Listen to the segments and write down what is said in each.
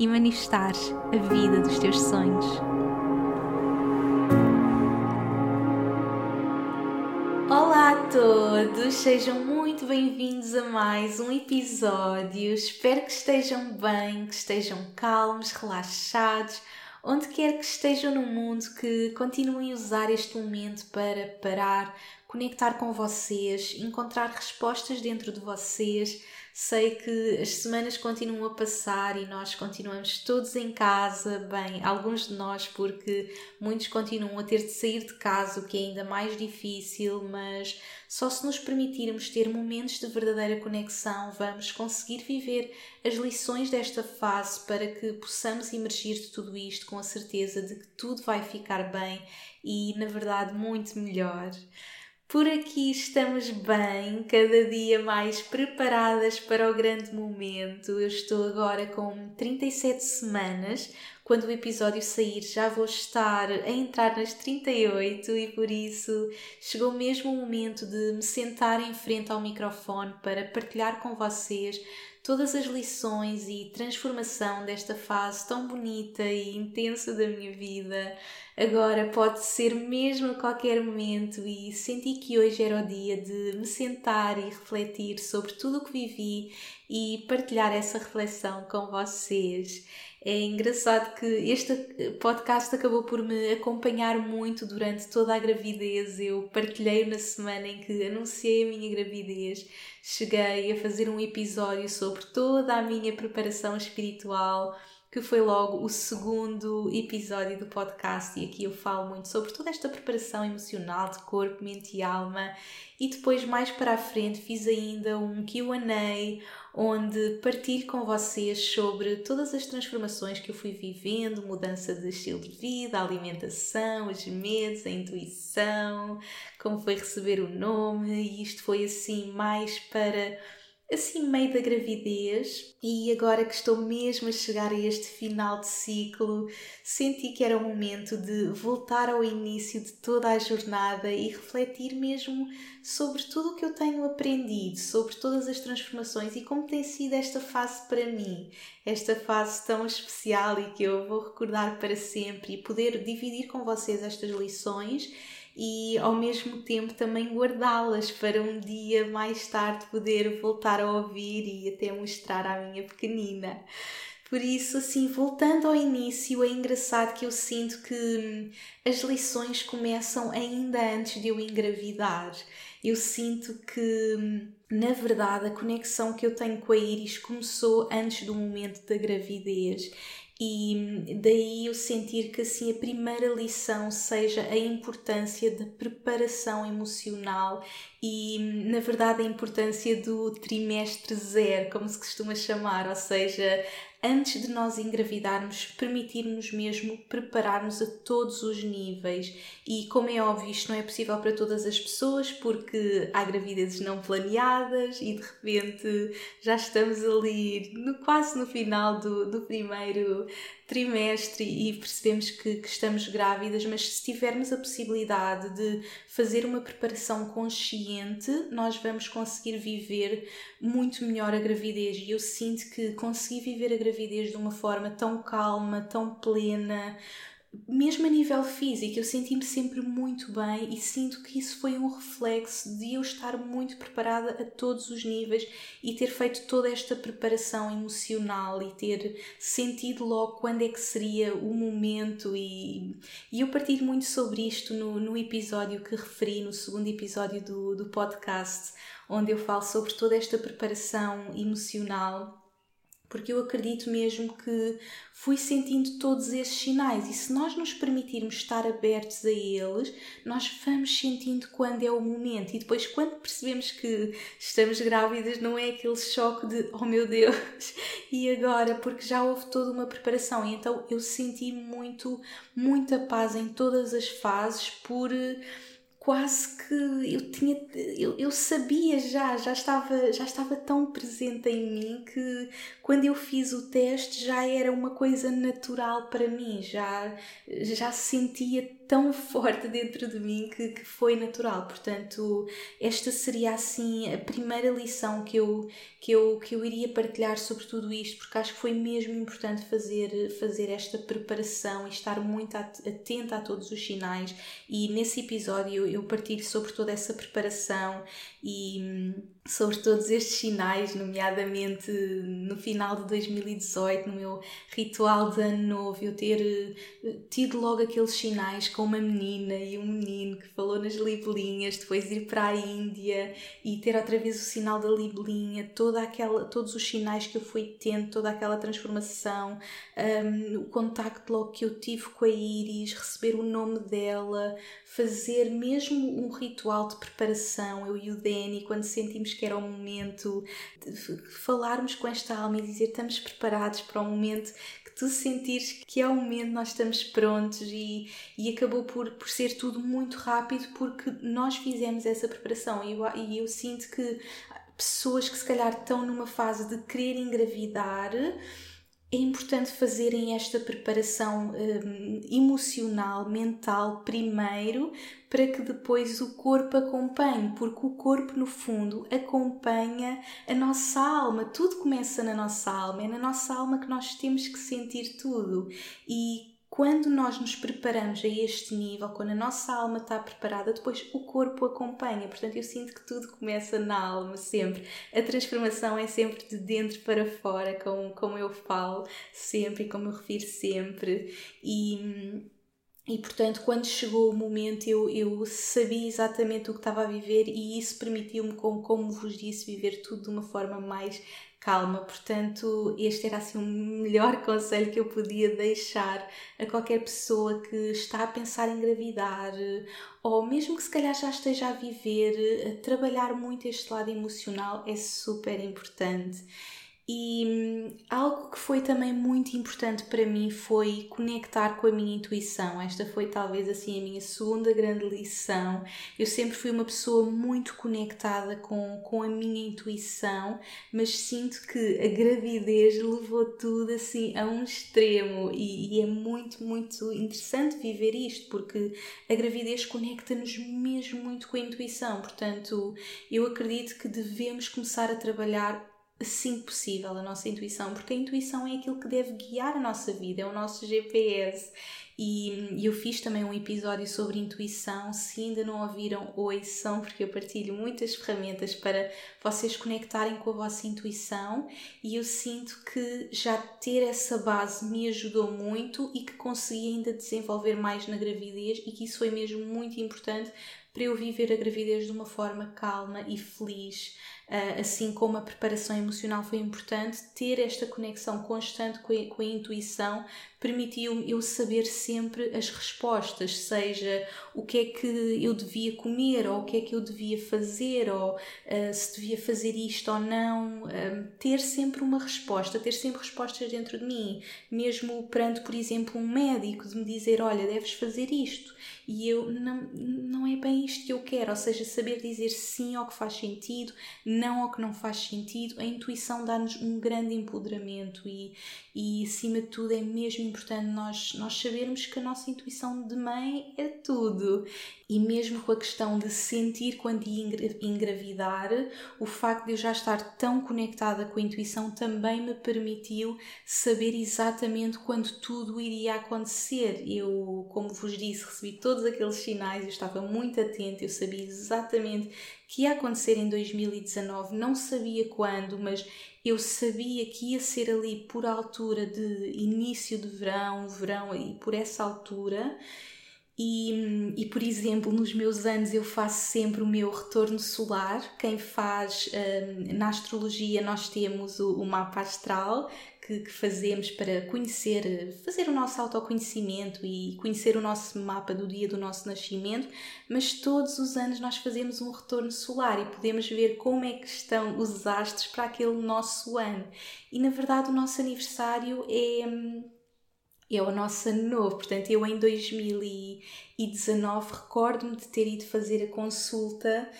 e manifestares a vida dos teus sonhos. Olá a todos, sejam muito bem-vindos a mais um episódio. Espero que estejam bem, que estejam calmos, relaxados, onde quer que estejam no mundo, que continuem a usar este momento para parar, conectar com vocês, encontrar respostas dentro de vocês Sei que as semanas continuam a passar e nós continuamos todos em casa, bem, alguns de nós, porque muitos continuam a ter de sair de casa, o que é ainda mais difícil, mas só se nos permitirmos ter momentos de verdadeira conexão, vamos conseguir viver as lições desta fase para que possamos emergir de tudo isto com a certeza de que tudo vai ficar bem e, na verdade, muito melhor. Por aqui estamos bem, cada dia mais preparadas para o grande momento. Eu estou agora com 37 semanas. Quando o episódio sair, já vou estar a entrar nas 38 e por isso chegou mesmo o momento de me sentar em frente ao microfone para partilhar com vocês todas as lições e transformação desta fase tão bonita e intensa da minha vida. Agora pode ser mesmo a qualquer momento e senti que hoje era o dia de me sentar e refletir sobre tudo o que vivi e partilhar essa reflexão com vocês. É engraçado que este podcast acabou por me acompanhar muito durante toda a gravidez. Eu partilhei na semana em que anunciei a minha gravidez. Cheguei a fazer um episódio sobre toda a minha preparação espiritual que foi logo o segundo episódio do podcast e aqui eu falo muito sobre toda esta preparação emocional de corpo, mente e alma. E depois mais para a frente fiz ainda um Q&A onde partilho com vocês sobre todas as transformações que eu fui vivendo, mudança de estilo de vida, alimentação, os medos, a intuição, como foi receber o nome. E isto foi assim mais para assim meio da gravidez e agora que estou mesmo a chegar a este final de ciclo, senti que era o momento de voltar ao início de toda a jornada e refletir mesmo sobre tudo o que eu tenho aprendido, sobre todas as transformações e como tem sido esta fase para mim, esta fase tão especial e que eu vou recordar para sempre e poder dividir com vocês estas lições e ao mesmo tempo também guardá-las para um dia mais tarde poder voltar a ouvir e até mostrar à minha pequenina. Por isso, assim, voltando ao início, é engraçado que eu sinto que hum, as lições começam ainda antes de eu engravidar. Eu sinto que, hum, na verdade, a conexão que eu tenho com a Iris começou antes do momento da gravidez e daí eu sentir que assim a primeira lição seja a importância da preparação emocional e na verdade a importância do trimestre zero, como se costuma chamar, ou seja, antes de nós engravidarmos, permitirmos mesmo prepararmos a todos os níveis. E como é óbvio, isto não é possível para todas as pessoas, porque há gravidezes não planeadas e de repente já estamos ali no, quase no final do, do primeiro trimestre e percebemos que, que, estamos grávidas, mas se tivermos a possibilidade de fazer uma preparação consciente, nós vamos conseguir viver muito melhor a gravidez. E eu sinto que consegui viver a gravidez de uma forma tão calma, tão plena, mesmo a nível físico, eu senti-me sempre muito bem e sinto que isso foi um reflexo de eu estar muito preparada a todos os níveis e ter feito toda esta preparação emocional e ter sentido logo quando é que seria o momento. E, e eu partilho muito sobre isto no, no episódio que referi, no segundo episódio do, do podcast, onde eu falo sobre toda esta preparação emocional porque eu acredito mesmo que fui sentindo todos esses sinais. E se nós nos permitirmos estar abertos a eles, nós vamos sentindo quando é o momento. E depois quando percebemos que estamos grávidas não é aquele choque de oh meu Deus, e agora, porque já houve toda uma preparação, e então eu senti muito, muita paz em todas as fases por quase que eu tinha eu, eu sabia já já estava já estava tão presente em mim que quando eu fiz o teste já era uma coisa natural para mim já já sentia tão forte dentro de mim que, que foi natural. Portanto, esta seria assim a primeira lição que eu, que, eu, que eu iria partilhar sobre tudo isto, porque acho que foi mesmo importante fazer, fazer esta preparação e estar muito atenta a todos os sinais. E nesse episódio eu partilho sobre toda essa preparação e hum, sobre todos estes sinais, nomeadamente no final de 2018, no meu ritual de ano novo, eu ter eh, tido logo aqueles sinais com uma menina e um menino que falou nas libelinhas, depois ir para a Índia e ter outra vez o sinal da libelinha, toda aquela, todos os sinais que eu fui tendo, toda aquela transformação, um, o contacto logo que eu tive com a Iris, receber o nome dela, fazer mesmo um ritual de preparação, eu e o Danny, quando sentimos que era o momento falarmos com esta alma e dizer estamos preparados para o momento tu sentires que é o momento, nós estamos prontos e, e acabou por, por ser tudo muito rápido porque nós fizemos essa preparação. E eu, e eu sinto que pessoas que se calhar estão numa fase de querer engravidar é importante fazerem esta preparação um, emocional, mental primeiro, para que depois o corpo acompanhe, porque o corpo, no fundo, acompanha a nossa alma. Tudo começa na nossa alma, é na nossa alma que nós temos que sentir tudo. E quando nós nos preparamos a este nível, quando a nossa alma está preparada, depois o corpo acompanha. Portanto, eu sinto que tudo começa na alma, sempre. A transformação é sempre de dentro para fora, como, como eu falo sempre e como eu refiro sempre. E. E portanto, quando chegou o momento, eu, eu sabia exatamente o que estava a viver, e isso permitiu-me, como, como vos disse, viver tudo de uma forma mais calma. Portanto, este era assim o melhor conselho que eu podia deixar a qualquer pessoa que está a pensar em engravidar ou mesmo que se calhar já esteja a viver, a trabalhar muito este lado emocional é super importante. E hum, algo que foi também muito importante para mim foi conectar com a minha intuição. Esta foi talvez assim a minha segunda grande lição. Eu sempre fui uma pessoa muito conectada com, com a minha intuição, mas sinto que a gravidez levou tudo assim a um extremo e, e é muito, muito interessante viver isto porque a gravidez conecta-nos mesmo muito com a intuição. Portanto, eu acredito que devemos começar a trabalhar assim possível a nossa intuição, porque a intuição é aquilo que deve guiar a nossa vida, é o nosso GPS. E eu fiz também um episódio sobre intuição. Se ainda não ouviram, ouçam, porque eu partilho muitas ferramentas para vocês conectarem com a vossa intuição. E eu sinto que já ter essa base me ajudou muito e que consegui ainda desenvolver mais na gravidez, e que isso foi mesmo muito importante para eu viver a gravidez de uma forma calma e feliz. Uh, assim como a preparação emocional foi importante, ter esta conexão constante com a intuição permitiu-me eu saber sempre as respostas, seja o que é que eu devia comer, ou o que é que eu devia fazer, ou uh, se devia fazer isto ou não. Uh, ter sempre uma resposta, ter sempre respostas dentro de mim, mesmo perante, por exemplo, um médico, de me dizer: Olha, deves fazer isto e eu não, não é bem isto que eu quero, ou seja, saber dizer sim ao que faz sentido, não ao que não faz sentido. A intuição dá-nos um grande empoderamento e, e acima de tudo é mesmo importante nós, nós sabermos que a nossa intuição de mãe é tudo e mesmo com a questão de sentir quando engravidar, o facto de eu já estar tão conectada com a intuição também me permitiu saber exatamente quando tudo iria acontecer. Eu, como vos disse, recebi todos aqueles sinais, eu estava muito atenta, eu sabia exatamente que ia acontecer em 2019, não sabia quando, mas eu sabia que ia ser ali por altura de início de verão, verão e por essa altura E, e, por exemplo, nos meus anos eu faço sempre o meu retorno solar. Quem faz um, na astrologia, nós temos o, o mapa astral que, que, fazemos para conhecer, fazer o nosso autoconhecimento e conhecer o nosso mapa do dia do nosso nascimento, mas todos os anos nós fazemos um retorno solar e podemos ver como é que estão os astros para aquele nosso ano. E na verdade, o nosso aniversário é é o nosso ano novo. Portanto, eu em 2019 recordo-me de ter ido fazer a consulta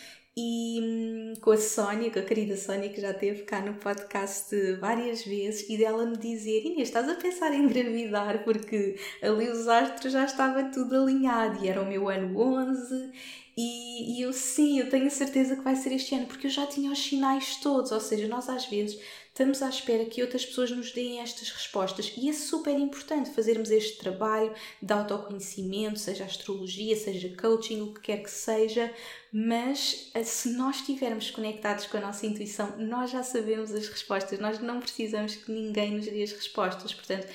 e hum, com a Sónia, com a querida Sónia, que já esteve cá no podcast várias vezes, e dela me dizer: Inês, estás a pensar em engravidar? Porque ali os astros já estava tudo alinhado e era o meu ano 11. E, e eu sim, eu tenho certeza que vai ser este ano, porque eu já tinha os sinais todos, ou seja, nós às vezes estamos à espera que outras pessoas nos deem estas respostas. E é super importante fazermos este trabalho de autoconhecimento, seja astrologia, seja coaching, o que quer que seja, mas eh, se nós estivermos conectados com a nossa intuição, nós já sabemos as respostas, nós não precisamos que ninguém nos dê as respostas, portanto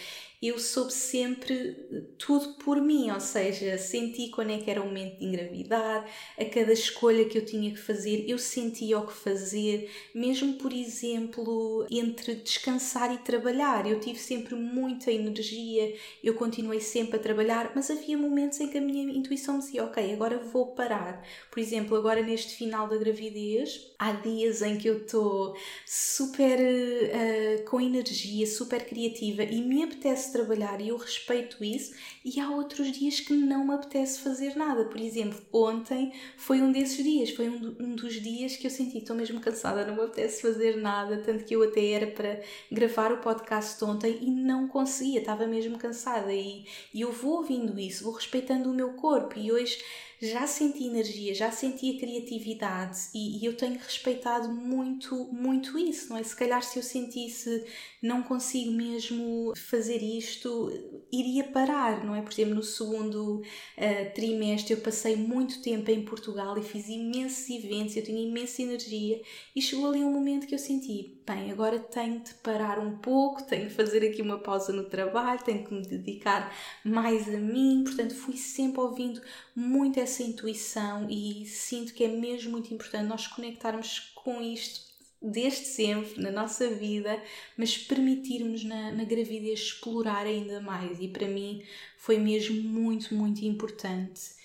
eu soube sempre tudo por mim, ou seja, senti quando é que era o momento de engravidar, a cada escolha que eu tinha que fazer, eu sentia o que fazer, mesmo por exemplo, entre descansar e trabalhar, eu tive sempre muita energia, eu continuei sempre a trabalhar, mas havia momentos em que a minha intuição me dizia, ok, agora vou parar. Por exemplo, agora neste final da gravidez, há dias em que eu estou super uh, com energia, super criativa e me apetece trabalhar e eu respeito isso, e há outros dias que não me apetece fazer nada. Por exemplo, ontem foi um desses dias, foi um, um dos dias que eu senti, estou mesmo cansada, não me apetece fazer nada, tanto que eu até era para gravar o podcast ontem e não conseguia, estava mesmo cansada. E, e eu vou ouvindo isso, vou respeitando o meu corpo, e hoje já senti energia, já senti a criatividade e, e, eu tenho respeitado muito, muito isso, não é? Se calhar se eu sentisse não consigo mesmo fazer isto, iria parar, não é? Por exemplo, no segundo uh, trimestre eu passei muito tempo em Portugal e fiz imensos eventos, eu tinha imensa energia e chegou ali um momento que eu senti, bem, agora tenho de parar um pouco, tenho de fazer aqui uma pausa no trabalho, tenho que me dedicar mais a mim, portanto fui sempre ouvindo muito essa intuição e sinto que é mesmo muito importante nós conectarmos com isto desde sempre na nossa vida, mas permitirmos na, na gravidez explorar ainda mais e para mim foi mesmo muito, muito importante.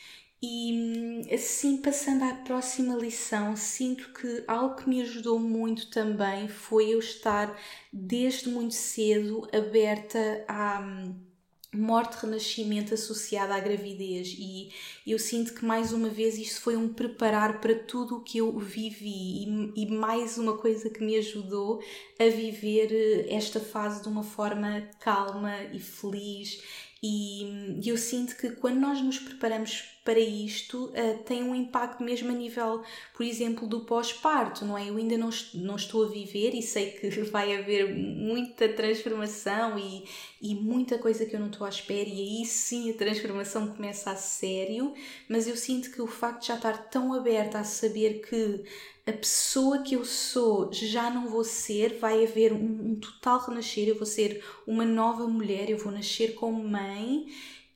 E assim, passando à próxima lição, sinto que algo que me ajudou muito também foi eu estar desde muito cedo aberta a morte-renascimento associada à gravidez. E eu sinto que mais uma vez isto foi um preparar para tudo o que eu vivi. E, e, mais uma coisa que me ajudou a viver eh, esta fase de uma forma calma e feliz. E eu sinto que quando nós nos preparamos para isto, uh, tem um impacto mesmo a nível, por exemplo, do pós-parto, não é? Eu ainda não, não estou a viver e sei que vai haver muita transformação e, e muita coisa que eu não estou à espera, e aí sim a transformação começa a sério, mas eu sinto que o facto de já estar tão aberta a saber que a pessoa que eu sou já não vou ser, vai haver um, um, total renascer, eu vou ser uma nova mulher, eu vou nascer como mãe.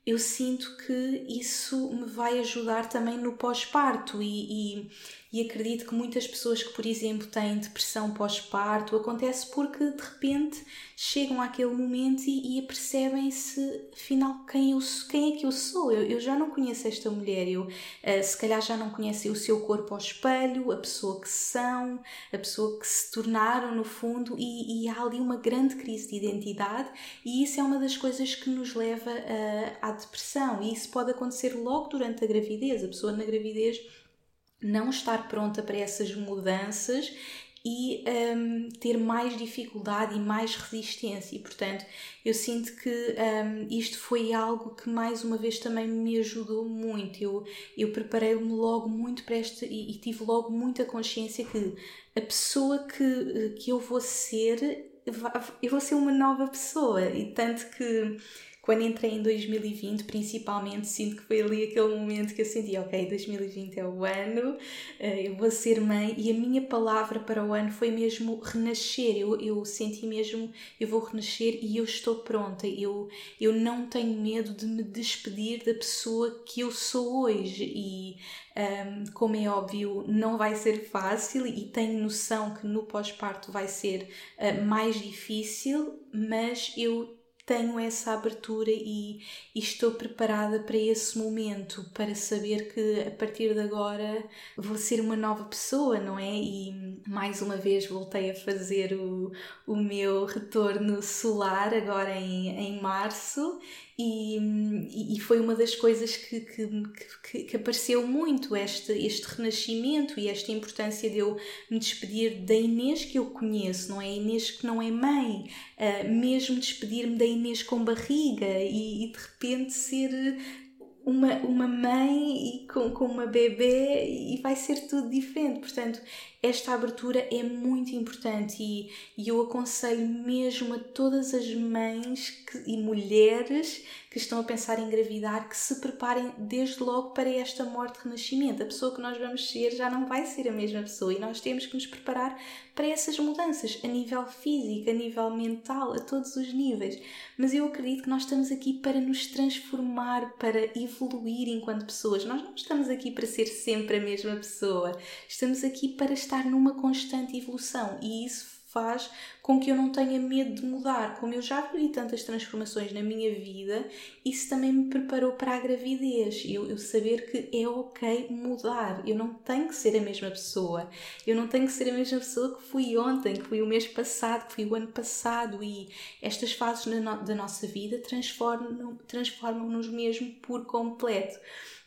Eu sinto que isso me vai ajudar também no pós-parto e, e e acredito que muitas pessoas que, por exemplo, têm depressão pós-parto, acontece porque de repente chegam àquele momento e, e percebem-se, afinal, quem, eu, quem é que eu sou? Eu, eu já não conheço esta mulher, eu uh, se calhar já não conhecem o seu corpo ao espelho, a pessoa que são, a pessoa que se tornaram, no fundo, e, e há ali uma grande crise de identidade, e isso é uma das coisas que nos leva uh, à depressão, e isso pode acontecer logo durante a gravidez. A pessoa na gravidez não estar pronta para essas mudanças e um, ter mais dificuldade e mais resistência. E, portanto, eu sinto que um, isto foi algo que, mais uma vez, também me ajudou muito. Eu, eu preparei-me logo muito para esta e, e, tive logo muita consciência que a pessoa que, que eu vou ser, eu vou ser uma nova pessoa. E tanto que quando entrei em 2020, principalmente, sinto que foi ali aquele momento que eu senti, ok, 2020 é o ano, eh, eu vou ser mãe, e a minha palavra para o ano foi mesmo renascer. Eu, eu senti mesmo, eu vou renascer e eu estou pronta. Eu, eu não tenho medo de me despedir da pessoa que eu sou hoje. E um, como é óbvio, não vai ser fácil e tenho noção que no pós-parto vai ser uh, mais difícil, mas eu tenho essa abertura e, e, estou preparada para esse momento, para saber que a partir de agora vou ser uma nova pessoa, não é? E mais uma vez voltei a fazer o, o meu retorno solar agora em, em março e, e foi uma das coisas que, que, que, que, apareceu muito este, este renascimento e esta importância de eu me despedir da Inês que eu conheço, não é? A Inês que não é mãe, uh, mesmo despedir-me da Inês com barriga e, e de repente ser uma, uma mãe e com, com uma bebê e vai ser tudo diferente. Portanto, esta abertura é muito importante e, e eu aconselho mesmo a todas as mães que, e mulheres que estão a pensar em engravidar que se preparem desde logo para esta morte-renascimento. A pessoa que nós vamos ser já não vai ser a mesma pessoa e nós temos que nos preparar para essas mudanças a nível físico, a nível mental, a todos os níveis. Mas eu acredito que nós estamos aqui para nos transformar, para evoluir enquanto pessoas. Nós não estamos aqui para ser sempre a mesma pessoa. Estamos aqui para estar numa constante evolução e isso faz com que eu não tenha medo de mudar. Como eu já vivi tantas transformações na minha vida, isso também me preparou para a gravidez. Eu, eu saber que é ok mudar. Eu não tenho que ser a mesma pessoa. Eu não tenho que ser a mesma pessoa que fui ontem, que fui o mês passado, que fui o ano passado. E estas fases na, da nossa vida transformam-nos transformam mesmo por completo.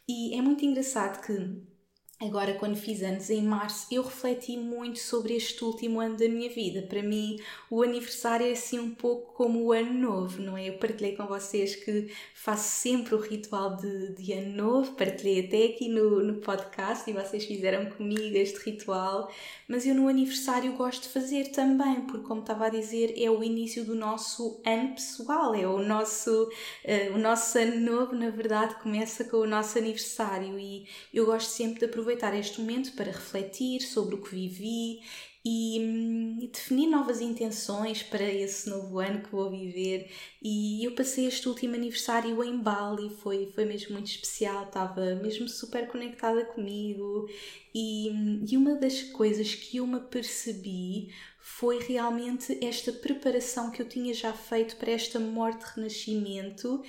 E é muito engraçado que Agora, quando fiz anos em março, eu refleti muito sobre este último ano da minha vida. Para mim, o aniversário é assim um pouco como o ano novo, não é? Eu partilhei com vocês que faço sempre o ritual de, de ano novo, partilhei até aqui no, no podcast e vocês fizeram comigo este ritual, mas eu no aniversário gosto de fazer também, porque, como estava a dizer, é o início do nosso ano pessoal, é o nosso, uh, o nosso ano novo, na verdade, começa com o nosso aniversário e eu gosto sempre de aproveitar aproveitar este momento para refletir sobre o que vivi e, hum, definir novas intenções para esse novo ano que vou viver. E eu passei este último aniversário em Bali, foi, foi mesmo muito especial, estava mesmo super conectada comigo. E, hum, e uma das coisas que eu me percebi foi realmente esta preparação que eu tinha já feito para esta morte-renascimento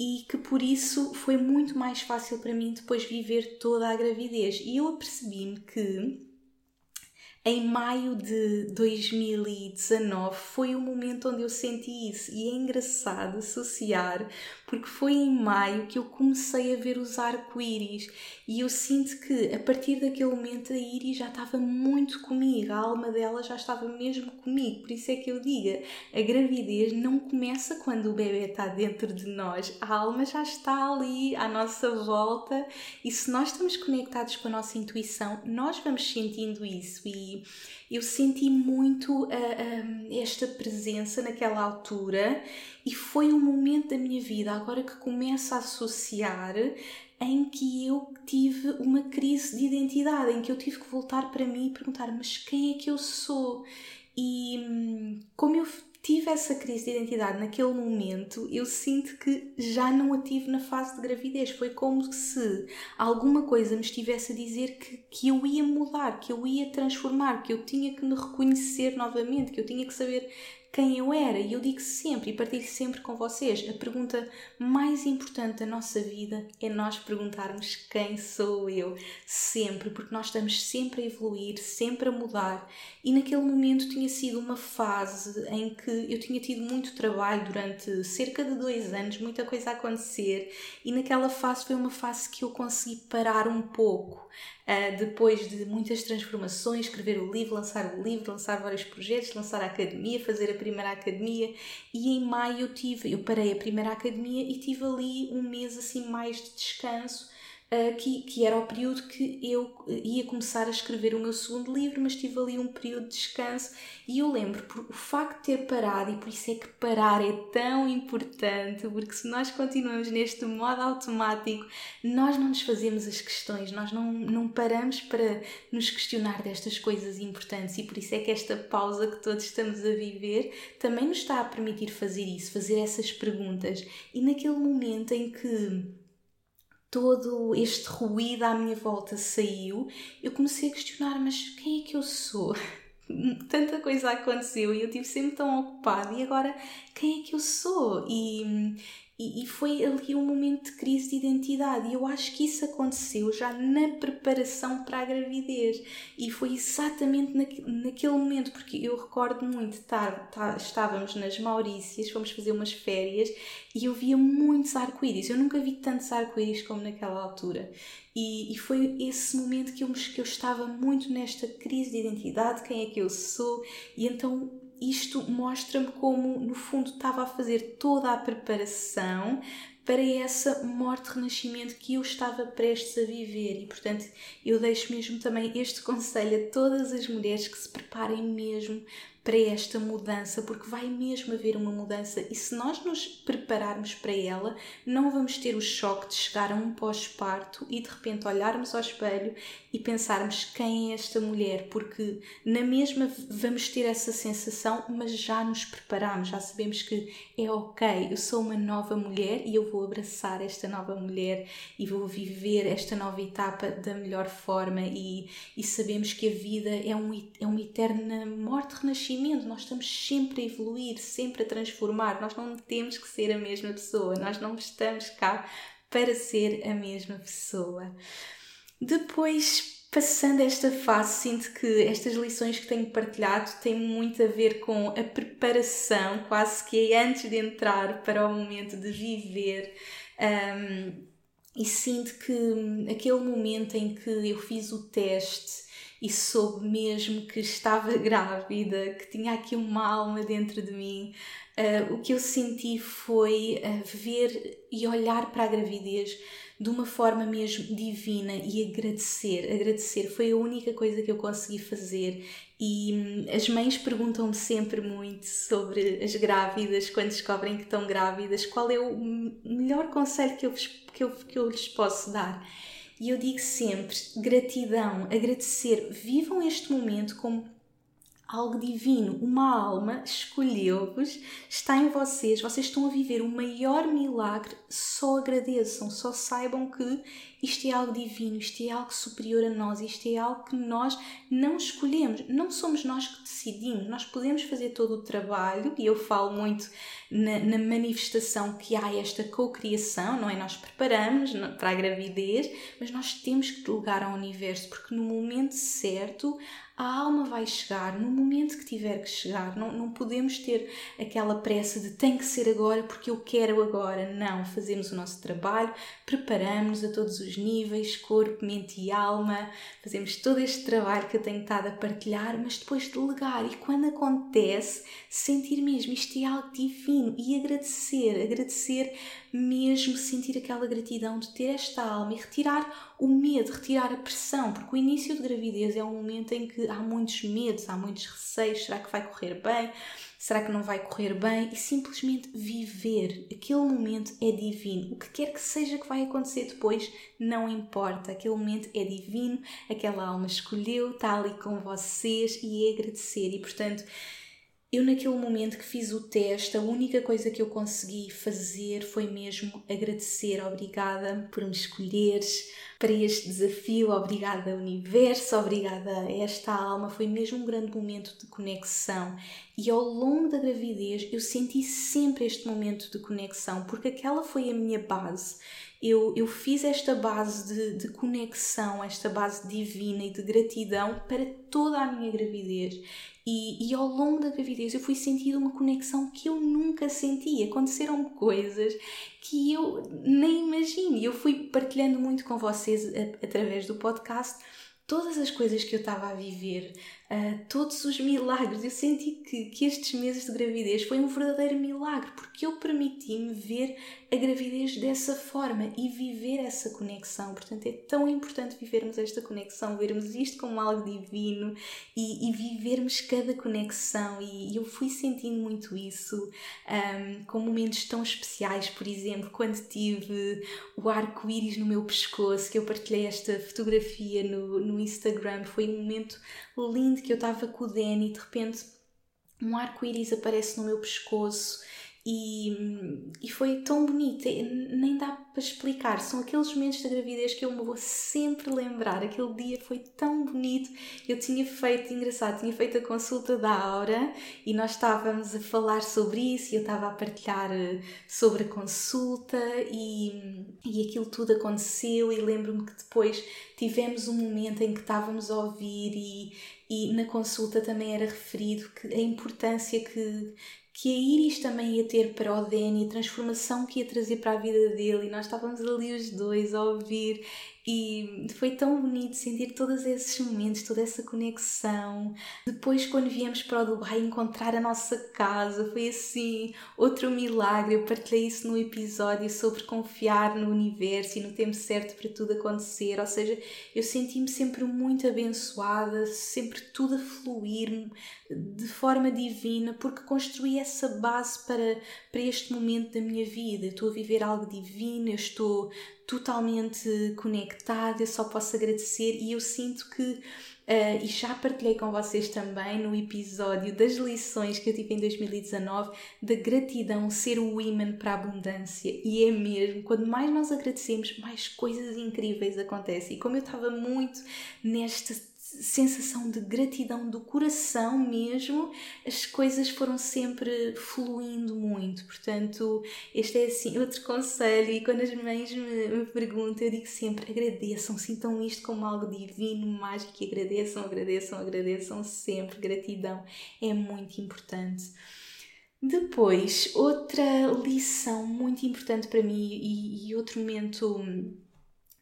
e que por isso foi muito mais fácil para mim depois viver toda a gravidez. E eu apercebi-me que em maio de 2019 foi o momento onde eu senti isso e é engraçado associar porque foi em maio que eu comecei a ver os arco-íris e eu sinto que a partir daquele momento a Iris já estava muito comigo, a alma dela já estava mesmo comigo, por isso é que eu digo, a gravidez não começa quando o bebê está dentro de nós, a alma já está ali à nossa volta e se nós estamos conectados com a nossa intuição, nós vamos sentindo isso. E eu senti muito uh, uh, esta presença naquela altura e foi um momento da minha vida, agora que começo a associar, em que eu tive uma crise de identidade, em que eu tive que voltar para mim e perguntar: mas quem é que eu sou? E hum, como eu tive essa crise de identidade naquele momento, eu sinto que já não a tive na fase de gravidez. Foi como se alguma coisa me estivesse a dizer que, que eu ia mudar, que eu ia transformar, que eu tinha que me reconhecer novamente, que eu tinha que saber quem eu era. E eu digo sempre e partilho sempre com vocês: a pergunta mais importante da nossa vida é nós perguntarmos quem sou eu, sempre, porque nós estamos sempre a evoluir, sempre a mudar. E naquele momento tinha sido uma fase em que eu tinha tido muito trabalho durante cerca de dois anos, muita coisa a acontecer, e naquela fase foi uma fase que eu consegui parar um pouco. Uh, depois de muitas transformações, escrever o livro, lançar o livro, lançar vários projetos, lançar a academia, fazer a primeira academia. E em maio eu tive, eu parei a primeira academia e tive ali um mês assim mais de descanso uh, que, que era o período que eu ia começar a escrever o meu segundo livro, mas tive ali um período de descanso e eu lembro, por o facto de ter parado, e por isso é que parar é tão importante, porque se nós continuamos neste modo automático, nós não nos fazemos as questões, nós não, não paramos para nos questionar destas coisas importantes e por isso é que esta pausa que todos estamos a viver também nos está a permitir fazer isso, fazer essas perguntas. E naquele momento em que todo este ruído à minha volta saiu, eu comecei a questionar: mas quem é que eu sou? tanta coisa aconteceu e eu estive sempre tão ocupada e agora quem é que eu sou? E, e, e, foi ali um momento de crise de identidade. E eu acho que isso aconteceu já na preparação para a gravidez. E foi exatamente naque, naquele momento porque eu recordo muito estar, tá, estávamos nas Maurícias fomos fazer umas férias e eu via muitos arco-íris. Eu nunca vi tantos arco-íris como naquela altura. E, e, foi esse momento que eu, que eu estava muito nesta crise de identidade quem é que eu sou. E então isto mostra-me como, no fundo, estava a fazer toda a preparação para essa morte-renascimento que eu estava prestes a viver. E, portanto, eu deixo mesmo também este conselho a todas as mulheres que se preparem mesmo para esta mudança, porque vai mesmo haver uma mudança. E se nós nos prepararmos para ela, não vamos ter o choque de chegar a um pós-parto e de repente olharmos ao espelho e pensarmos quem é esta mulher, porque na mesma vamos ter essa sensação, mas já nos preparamos, já sabemos que é ok, eu sou uma nova mulher e eu vou abraçar esta nova mulher e vou viver esta nova etapa da melhor forma e, e sabemos que a vida é um, é uma eterna morte-renascimento crescimento, nós estamos sempre a evoluir, sempre a transformar, nós não temos que ser a mesma pessoa, nós não estamos cá para ser a mesma pessoa. Depois, passando esta fase, sinto que estas lições que tenho partilhado têm muito a ver com a preparação, quase que é antes de entrar para o momento de viver. Um, e sinto que aquele momento em que eu fiz o teste e soube mesmo que estava grávida, que tinha aqui uma alma dentro de mim. Uh, o que eu senti foi uh, ver e olhar para a gravidez de uma forma mesmo divina e agradecer. Agradecer foi a única coisa que eu consegui fazer. E hum, as mães perguntam-me sempre muito sobre as grávidas, quando descobrem que estão grávidas, qual é o melhor conselho que eu, que eu, que eu lhes posso dar. E eu digo sempre: gratidão, agradecer. Vivam este momento como algo divino, uma alma escolheu-vos, está em vocês, vocês estão a viver o maior milagre, só agradeçam, só saibam que isto é algo divino, isto é algo superior a nós, isto é algo que nós não escolhemos, não somos nós que decidimos, nós podemos fazer todo o trabalho, e eu falo muito na, na manifestação que há esta co-criação, não é? Nós preparamos para a gravidez, mas nós temos que delegar ao universo, porque no momento certo a alma vai chegar no momento que tiver que chegar. Não, não podemos ter aquela pressa de tem que ser agora porque eu quero agora. Não, fazemos o nosso trabalho, preparamos a todos os níveis, corpo, mente e alma, fazemos todo este trabalho que eu tenho estado a partilhar, mas depois delegar e quando acontece, sentir mesmo isto é algo divino. E agradecer, agradecer mesmo sentir aquela gratidão de ter esta alma e retirar o medo, retirar a pressão, porque o início de gravidez é um momento em que há muitos medos, há muitos receios: será que vai correr bem? Será que não vai correr bem? E simplesmente viver. Aquele momento é divino. O que quer que seja que vai acontecer depois, não importa. Aquele momento é divino, aquela alma escolheu, está ali com vocês e é agradecer. E portanto, eu, naquele momento que fiz o teste, a única coisa que eu consegui fazer foi mesmo agradecer. Obrigada por me escolheres para este desafio, obrigada, universo, obrigada esta alma. Foi mesmo um grande momento de conexão. E ao longo da gravidez eu senti sempre este momento de conexão, porque aquela foi a minha base. Eu, eu fiz esta base de, de conexão, esta base divina e de gratidão para toda a minha gravidez. E, e, ao longo da gravidez eu fui sentindo uma conexão que eu nunca senti. Aconteceram coisas que eu nem imagino. Eu fui partilhando muito com vocês a, através do podcast todas as coisas que eu estava a viver uh, todos os milagres. Eu senti que, que estes meses de gravidez foi um verdadeiro milagre, porque eu permiti-me ver a gravidez dessa forma e viver essa conexão. Portanto, é tão importante vivermos esta conexão, vermos isto como algo divino e, e vivermos cada conexão. E, eu fui sentindo muito isso um, com momentos tão especiais, por exemplo, quando tive o arco-íris no meu pescoço, que eu partilhei esta fotografia no, no Instagram. Foi um momento lindo que eu estava com o Danny e de repente um arco-íris aparece no meu pescoço e, e foi tão bonito, nem dá para explicar. São aqueles momentos da gravidez que eu me vou sempre lembrar. Aquele dia foi tão bonito. Eu tinha feito, engraçado, tinha feito a consulta da Aura e nós estávamos a falar sobre isso e eu estava a partilhar eh, sobre a consulta e, e aquilo tudo aconteceu. E lembro-me que depois tivemos um momento em que estávamos a ouvir e, e na consulta também era referido que a importância que, que a Iris também ia ter para o Danny, a transformação que ia trazer para a vida dele, e nós estávamos ali os dois a ouvir e foi tão bonito sentir todos esses momentos, toda essa conexão. Depois, quando viemos para o Dubai encontrar a nossa casa, foi assim outro milagre. Eu partilhei isso no episódio sobre confiar no universo e no tempo certo para tudo acontecer. Ou seja, eu senti-me sempre muito abençoada, sempre tudo a fluir de forma divina, porque construí essa base para, para este momento da minha vida. Estou a viver algo divino, eu estou totalmente conectada, eu só posso agradecer e eu sinto que, uh, e já partilhei com vocês também no episódio das lições que eu tive em 2019, da gratidão ser o imã para a abundância. E é mesmo, quando mais nós agradecemos, mais coisas incríveis acontecem. E como eu estava muito nesta sensação de gratidão do coração mesmo, as coisas foram sempre fluindo muito. Portanto, este é assim outro conselho. E quando as mães me, me perguntam, eu digo sempre: agradeçam, sintam isto como algo divino, mágico e agradeçam, agradeçam, agradeçam sempre. Gratidão é muito importante. Depois, outra lição muito importante para mim e, e outro momento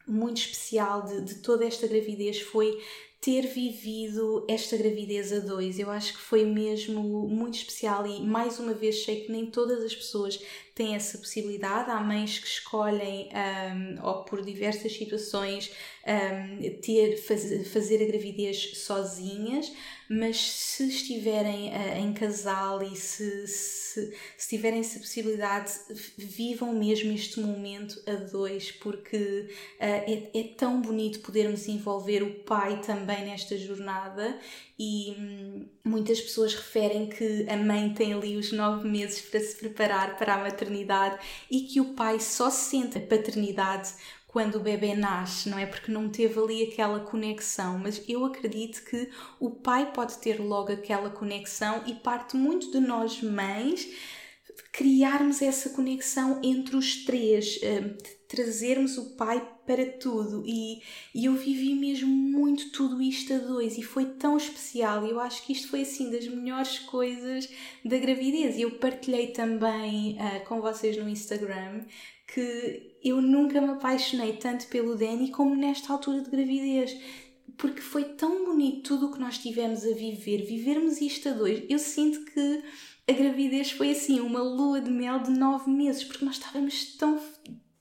muito especial de, de toda esta gravidez foi ter vivido esta gravidez a dois. Eu acho que foi mesmo muito especial e mais uma vez sei que nem todas as pessoas têm essa possibilidade. Há mães que escolhem, um, ou por diversas situações, um, ter, faz, fazer a gravidez sozinhas, mas se estiverem uh, em casal e se, se, se, tiverem essa possibilidade, vivam mesmo este momento a dois, porque uh, é, é tão bonito podermos envolver o pai também nesta jornada e hum, muitas pessoas referem que a mãe tem ali os nove meses para se preparar para a maternidade e que o pai só sente a paternidade quando o bebê nasce, não é? Porque não teve ali aquela conexão, mas eu acredito que o pai pode ter logo aquela conexão e parte muito de nós mães criarmos essa conexão entre os três, hum, trazermos o pai para tudo. E, e eu vivi mesmo muito tudo isto a dois e foi tão especial. Eu acho que isto foi assim das melhores coisas da gravidez. E eu partilhei também uh, com vocês no Instagram que eu nunca me apaixonei tanto pelo Danny como nesta altura de gravidez. Porque foi tão bonito tudo o que nós tivemos a viver, vivermos isto a dois. Eu sinto que a gravidez foi assim, uma lua de mel de nove meses, porque nós estávamos tão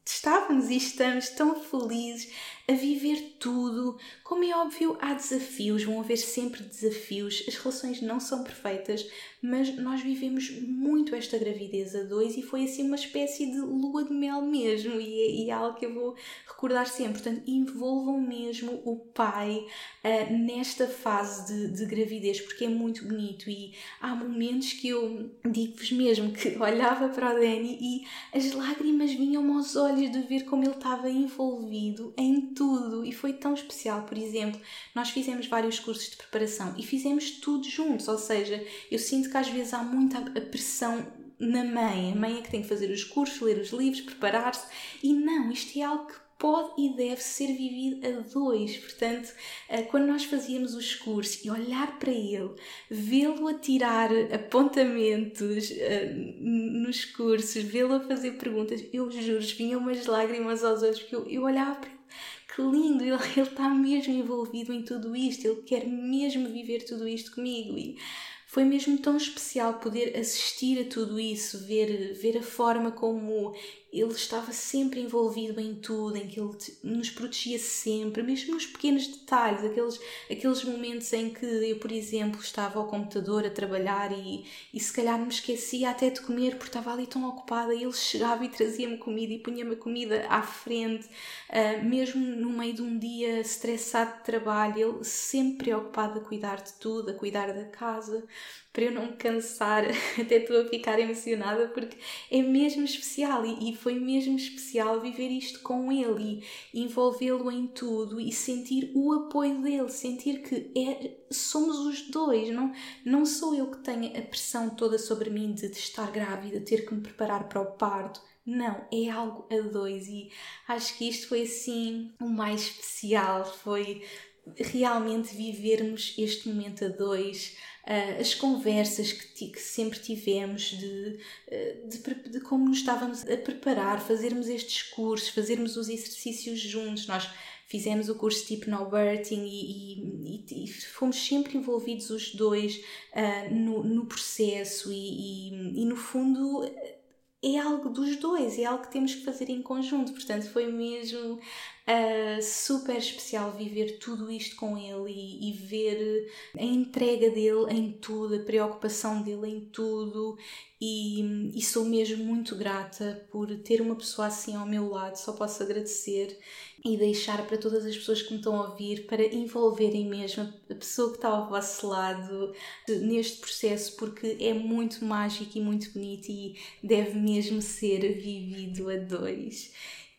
estávamos e estamos tão felizes a viver tudo. Como é óbvio, há desafios, vão haver sempre desafios. As relações não são perfeitas, mas nós vivemos muito esta gravidez a dois e foi assim uma espécie de lua de mel mesmo. E é, e é algo que eu vou recordar sempre. Portanto, envolvam mesmo o pai uh, nesta fase de, de gravidez, porque é muito bonito. E há momentos que eu digo-vos mesmo que olhava para o Danny e as lágrimas vinham aos olhos de ver como ele estava envolvido em tudo e foi tão especial. Por exemplo, nós fizemos vários cursos de preparação e fizemos tudo juntos, ou seja, eu sinto que às vezes há muita pressão na mãe. A mãe é que tem que fazer os cursos, ler os livros, preparar-se e não, isto é algo que pode e deve ser vivido a dois. Portanto, eh, quando nós fazíamos os cursos e olhar para ele, vê-lo a tirar apontamentos eh, nos cursos, vê-lo a fazer perguntas, eu juro, vinham umas lágrimas aos olhos, porque eu, eu olhava para que lindo, ele, ele está mesmo envolvido em tudo isto, ele quer mesmo viver tudo isto comigo. E foi mesmo tão especial poder assistir a tudo isso, ver, ver a forma como ele estava sempre envolvido em tudo, em que ele nos protegia sempre, mesmo nos pequenos detalhes, aqueles, aqueles momentos em que eu, por exemplo, estava ao computador a trabalhar e, e se calhar me esquecia até de comer porque estava ali tão ocupada e ele chegava e trazia-me comida e punha-me a comida à frente, uh, mesmo no meio de um dia estressado de trabalho, ele sempre preocupado a cuidar de tudo, a cuidar da casa, para eu não me cansar, até estou a ficar emocionada porque é mesmo especial e, e foi mesmo especial viver isto com ele e envolvê-lo em tudo e sentir o apoio dele, sentir que é, somos os dois, não, não sou eu que tenho a pressão toda sobre mim de, de estar grávida, ter que me preparar para o parto. Não, é algo a dois e acho que isto foi assim o mais especial, foi realmente vivermos este momento a dois, uh, as conversas que, que, sempre tivemos de, uh, de, de, como nos estávamos a preparar, fazermos estes cursos, fazermos os exercícios juntos. Nós fizemos o curso de hypnobirthing e, e, e, fomos sempre envolvidos os dois uh, no, no processo e, e, no fundo é algo dos dois, é algo que temos que fazer em conjunto. Portanto, foi mesmo uh, super especial viver tudo isto com ele e, e, ver a entrega dele em tudo, a preocupação dele em tudo. E, e sou mesmo muito grata por ter uma pessoa assim ao meu lado, só posso agradecer e deixar para todas as pessoas que me estão a ouvir para envolverem mesmo a pessoa que está ao vosso lado neste processo, porque é muito mágico e muito bonito e deve mesmo ser vivido a dois.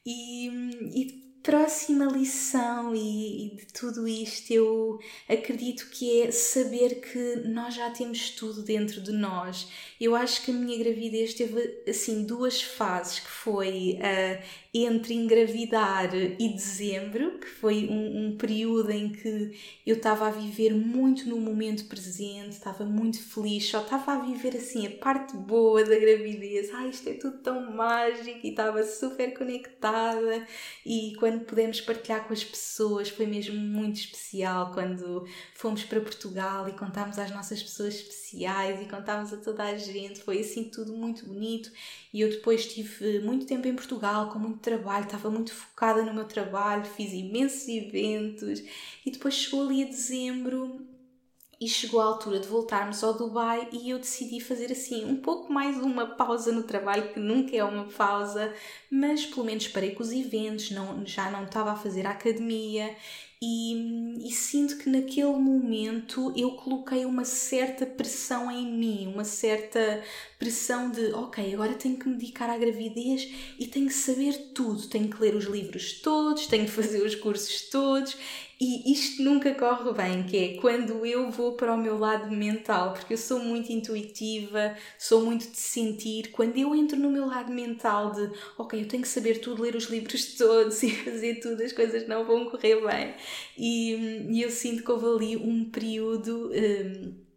E, e próxima lição e, e, de tudo isto eu acredito que é saber que nós já temos tudo dentro de nós. Eu acho que a minha gravidez teve assim duas fases que foi uh, entre engravidar e dezembro, que foi um, um período em que eu estava a viver muito no momento presente, estava muito feliz, só estava a viver assim a parte boa da gravidez. Ai, isto é tudo tão mágico e estava super conectada. E quando pudemos partilhar com as pessoas, foi mesmo muito especial quando fomos para Portugal e contámos às nossas pessoas especiais e contámos a toda a gente. Foi assim tudo muito bonito. E eu depois tive muito tempo em Portugal com muito muito trabalho, estava muito focada no meu trabalho, fiz imensos eventos e depois chegou ali a dezembro e chegou a altura de voltarmos ao Dubai e eu decidi fazer assim um pouco mais uma pausa no trabalho, que nunca é uma pausa, mas pelo menos parei com os eventos, não, já não estava a fazer a academia e, e, sinto que naquele momento eu coloquei uma certa pressão em mim, uma certa pressão de ok, agora tenho que me dedicar à gravidez e tenho que saber tudo, tenho que ler os livros todos, tenho que fazer os cursos todos e isto nunca corre bem, que é quando eu vou para o meu lado mental, porque eu sou muito intuitiva, sou muito de sentir, quando eu entro no meu lado mental de ok, eu tenho que saber tudo, ler os livros todos e fazer tudo, as coisas não vão correr bem. E, e eu sinto que houve ali um período. Um,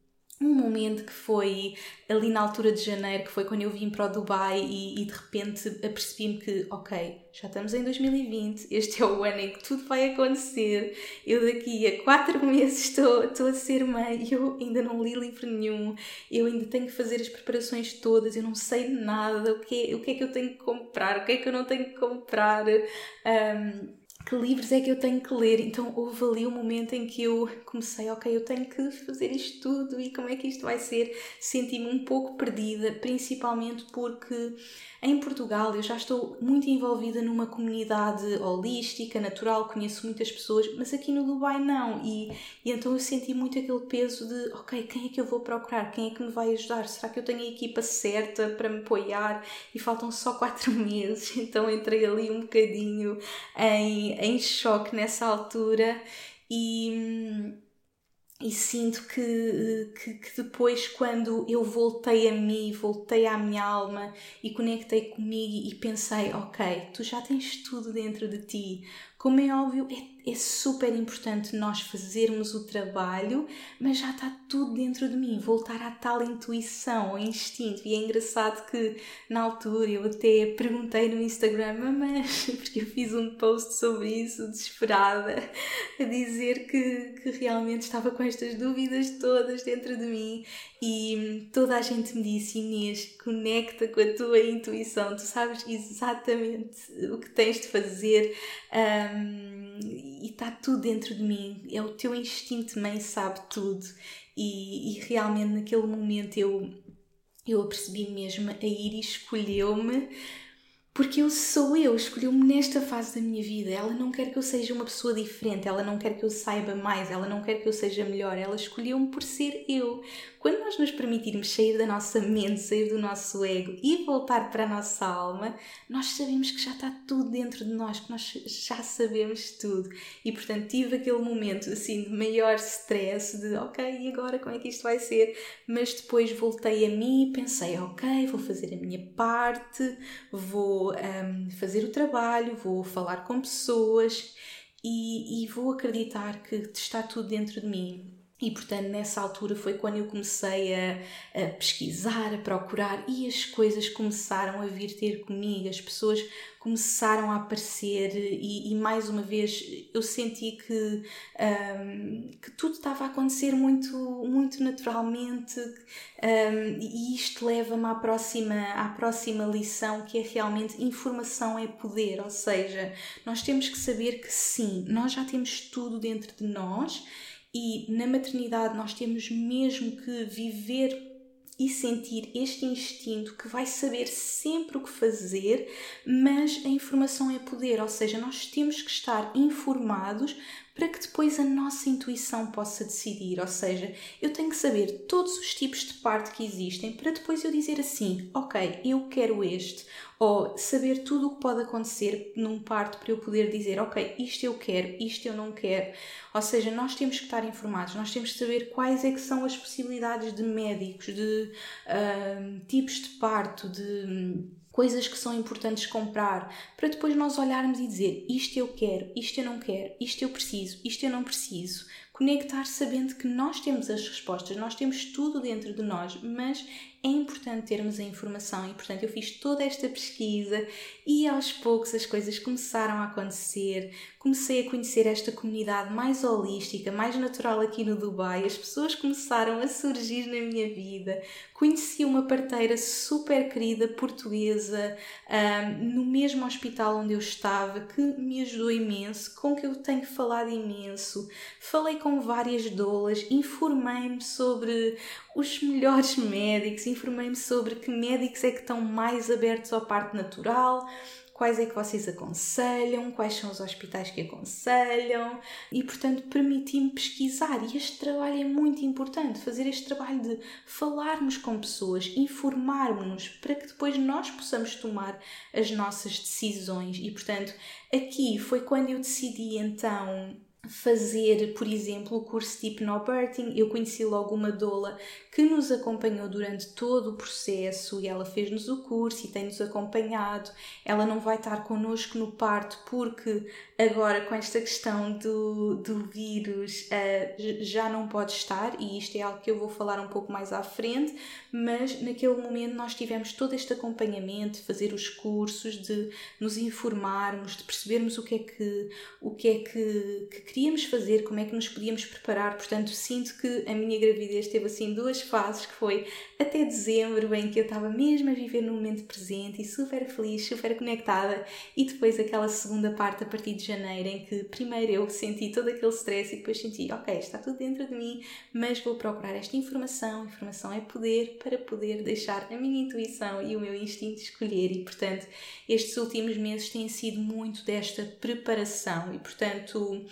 um momento que foi ali na altura de janeiro, que foi quando eu vim para o Dubai e, e de repente apercebi-me que, ok, já estamos em 2020, este é o ano em que tudo vai acontecer, eu daqui a quatro meses estou, estou a ser mãe, eu ainda não li livro nenhum, eu ainda tenho que fazer as preparações todas, eu não sei nada, o que é, o que, é que eu tenho que comprar, o que é que eu não tenho que comprar. Um, que livros é que eu tenho que ler? Então houve ali um momento em que eu comecei, ok, eu tenho que fazer isto tudo e como é que isto vai ser? Senti-me um pouco perdida, principalmente porque em Portugal eu já estou muito envolvida numa comunidade holística, natural, conheço muitas pessoas, mas aqui no Dubai não. E, e então eu senti muito aquele peso de, ok, quem é que eu vou procurar? Quem é que me vai ajudar? Será que eu tenho a equipa certa para me apoiar? E faltam só quatro meses, então entrei ali um bocadinho em, em choque nessa altura e e sinto que, que, que, depois, quando eu voltei a mim, voltei à minha alma e conectei comigo e pensei: ok, tu já tens tudo dentro de ti. Como é óbvio, é super importante nós fazermos o trabalho, mas já está tudo dentro de mim, voltar à tal intuição, ao instinto. E é engraçado que na altura eu até perguntei no Instagram, mas porque eu fiz um post sobre isso, desesperada, a dizer que, que realmente estava com estas dúvidas todas dentro de mim. E toda a gente me disse, Inês, conecta com a tua intuição, tu sabes exatamente o que tens de fazer um, e está tudo dentro de mim. É o teu instinto mãe sabe tudo e, e realmente naquele momento eu eu apercebi mesmo a ir e escolheu-me porque eu sou eu, escolheu-me nesta fase da minha vida. Ela não quer que eu seja uma pessoa diferente, ela não quer que eu saiba mais, ela não quer que eu seja melhor, ela escolheu-me por ser eu. Quando nós nos permitirmos sair da nossa mente, sair do nosso ego e voltar para a nossa alma, nós sabemos que já está tudo dentro de nós, que nós já sabemos tudo. E portanto tive aquele momento assim de maior stress, de ok, e agora como é que isto vai ser? Mas depois voltei a mim e pensei, ok, vou fazer a minha parte, vou um, fazer o trabalho, vou falar com pessoas e, e vou acreditar que está tudo dentro de mim e portanto, nessa altura foi quando eu comecei a, a, pesquisar, a procurar e as coisas começaram a vir ter comigo, as pessoas começaram a aparecer e, e mais uma vez eu senti que, um, que tudo estava a acontecer muito, muito naturalmente um, e isto leva-me à próxima, à próxima lição que é realmente informação é poder, ou seja, nós temos que saber que sim, nós já temos tudo dentro de nós e na maternidade nós temos mesmo que viver e sentir este instinto que vai saber sempre o que fazer, mas a informação é poder, ou seja, nós temos que estar informados para que depois a nossa intuição possa decidir. Ou seja, eu tenho que saber todos os tipos de parte que existem para depois eu dizer assim: ok, eu quero este. Ou saber tudo o que pode acontecer num parto para eu poder dizer: ok, isto eu quero, isto eu não quero. Ou seja, nós temos que estar informados, nós temos que saber quais é que são as possibilidades de médicos, de uh, tipos de parto, de coisas que são importantes comprar, para depois nós olharmos e dizer isto eu quero, isto eu não quero, isto eu preciso, isto eu não preciso. Conectar sabendo que nós temos as respostas, nós temos tudo dentro de nós, mas é importante termos a informação e, portanto, eu fiz toda esta pesquisa e aos poucos as coisas começaram a acontecer. Comecei a conhecer esta comunidade mais holística, mais natural aqui no Dubai. As pessoas começaram a surgir na minha vida. Conheci uma parteira super querida portuguesa um, no mesmo hospital onde eu estava que me ajudou imenso, com que eu tenho falado imenso. Falei com várias doulas, informei-me sobre os melhores médicos, informei-me sobre que médicos é que estão mais abertos ao parto natural, quais é que vocês aconselham, quais são os hospitais que aconselham e, portanto, permiti-me pesquisar. E este trabalho é muito importante, fazer este trabalho de falarmos com pessoas, informarmos-nos para que depois nós possamos tomar as nossas decisões. E, portanto, aqui foi quando eu decidi então fazer, por exemplo, o curso de Hypnobirthing. Eu conheci logo uma doula que nos acompanhou durante todo o processo e ela fez-nos o curso e tem-nos acompanhado. Ela não vai estar connosco no parto porque agora com esta questão do, do vírus uh, já não pode estar e isto é algo que eu vou falar um pouco mais à frente, mas naquele momento nós tivemos todo este acompanhamento, de fazer os cursos, de nos informarmos, de percebermos o que é que, o que, é que, que queríamos fazer, como é que nos podíamos preparar. Portanto, sinto que a minha gravidez teve assim duas fases, que foi até dezembro, em que eu estava mesmo a viver no momento presente e super feliz, super conectada, e depois aquela segunda parte a partir de janeiro, em que primeiro eu senti todo aquele stress e depois senti, ok, está tudo dentro de mim, mas vou procurar esta informação. Informação é poder para poder deixar a minha intuição e o meu instinto escolher, e portanto, estes últimos meses têm sido muito desta preparação, e portanto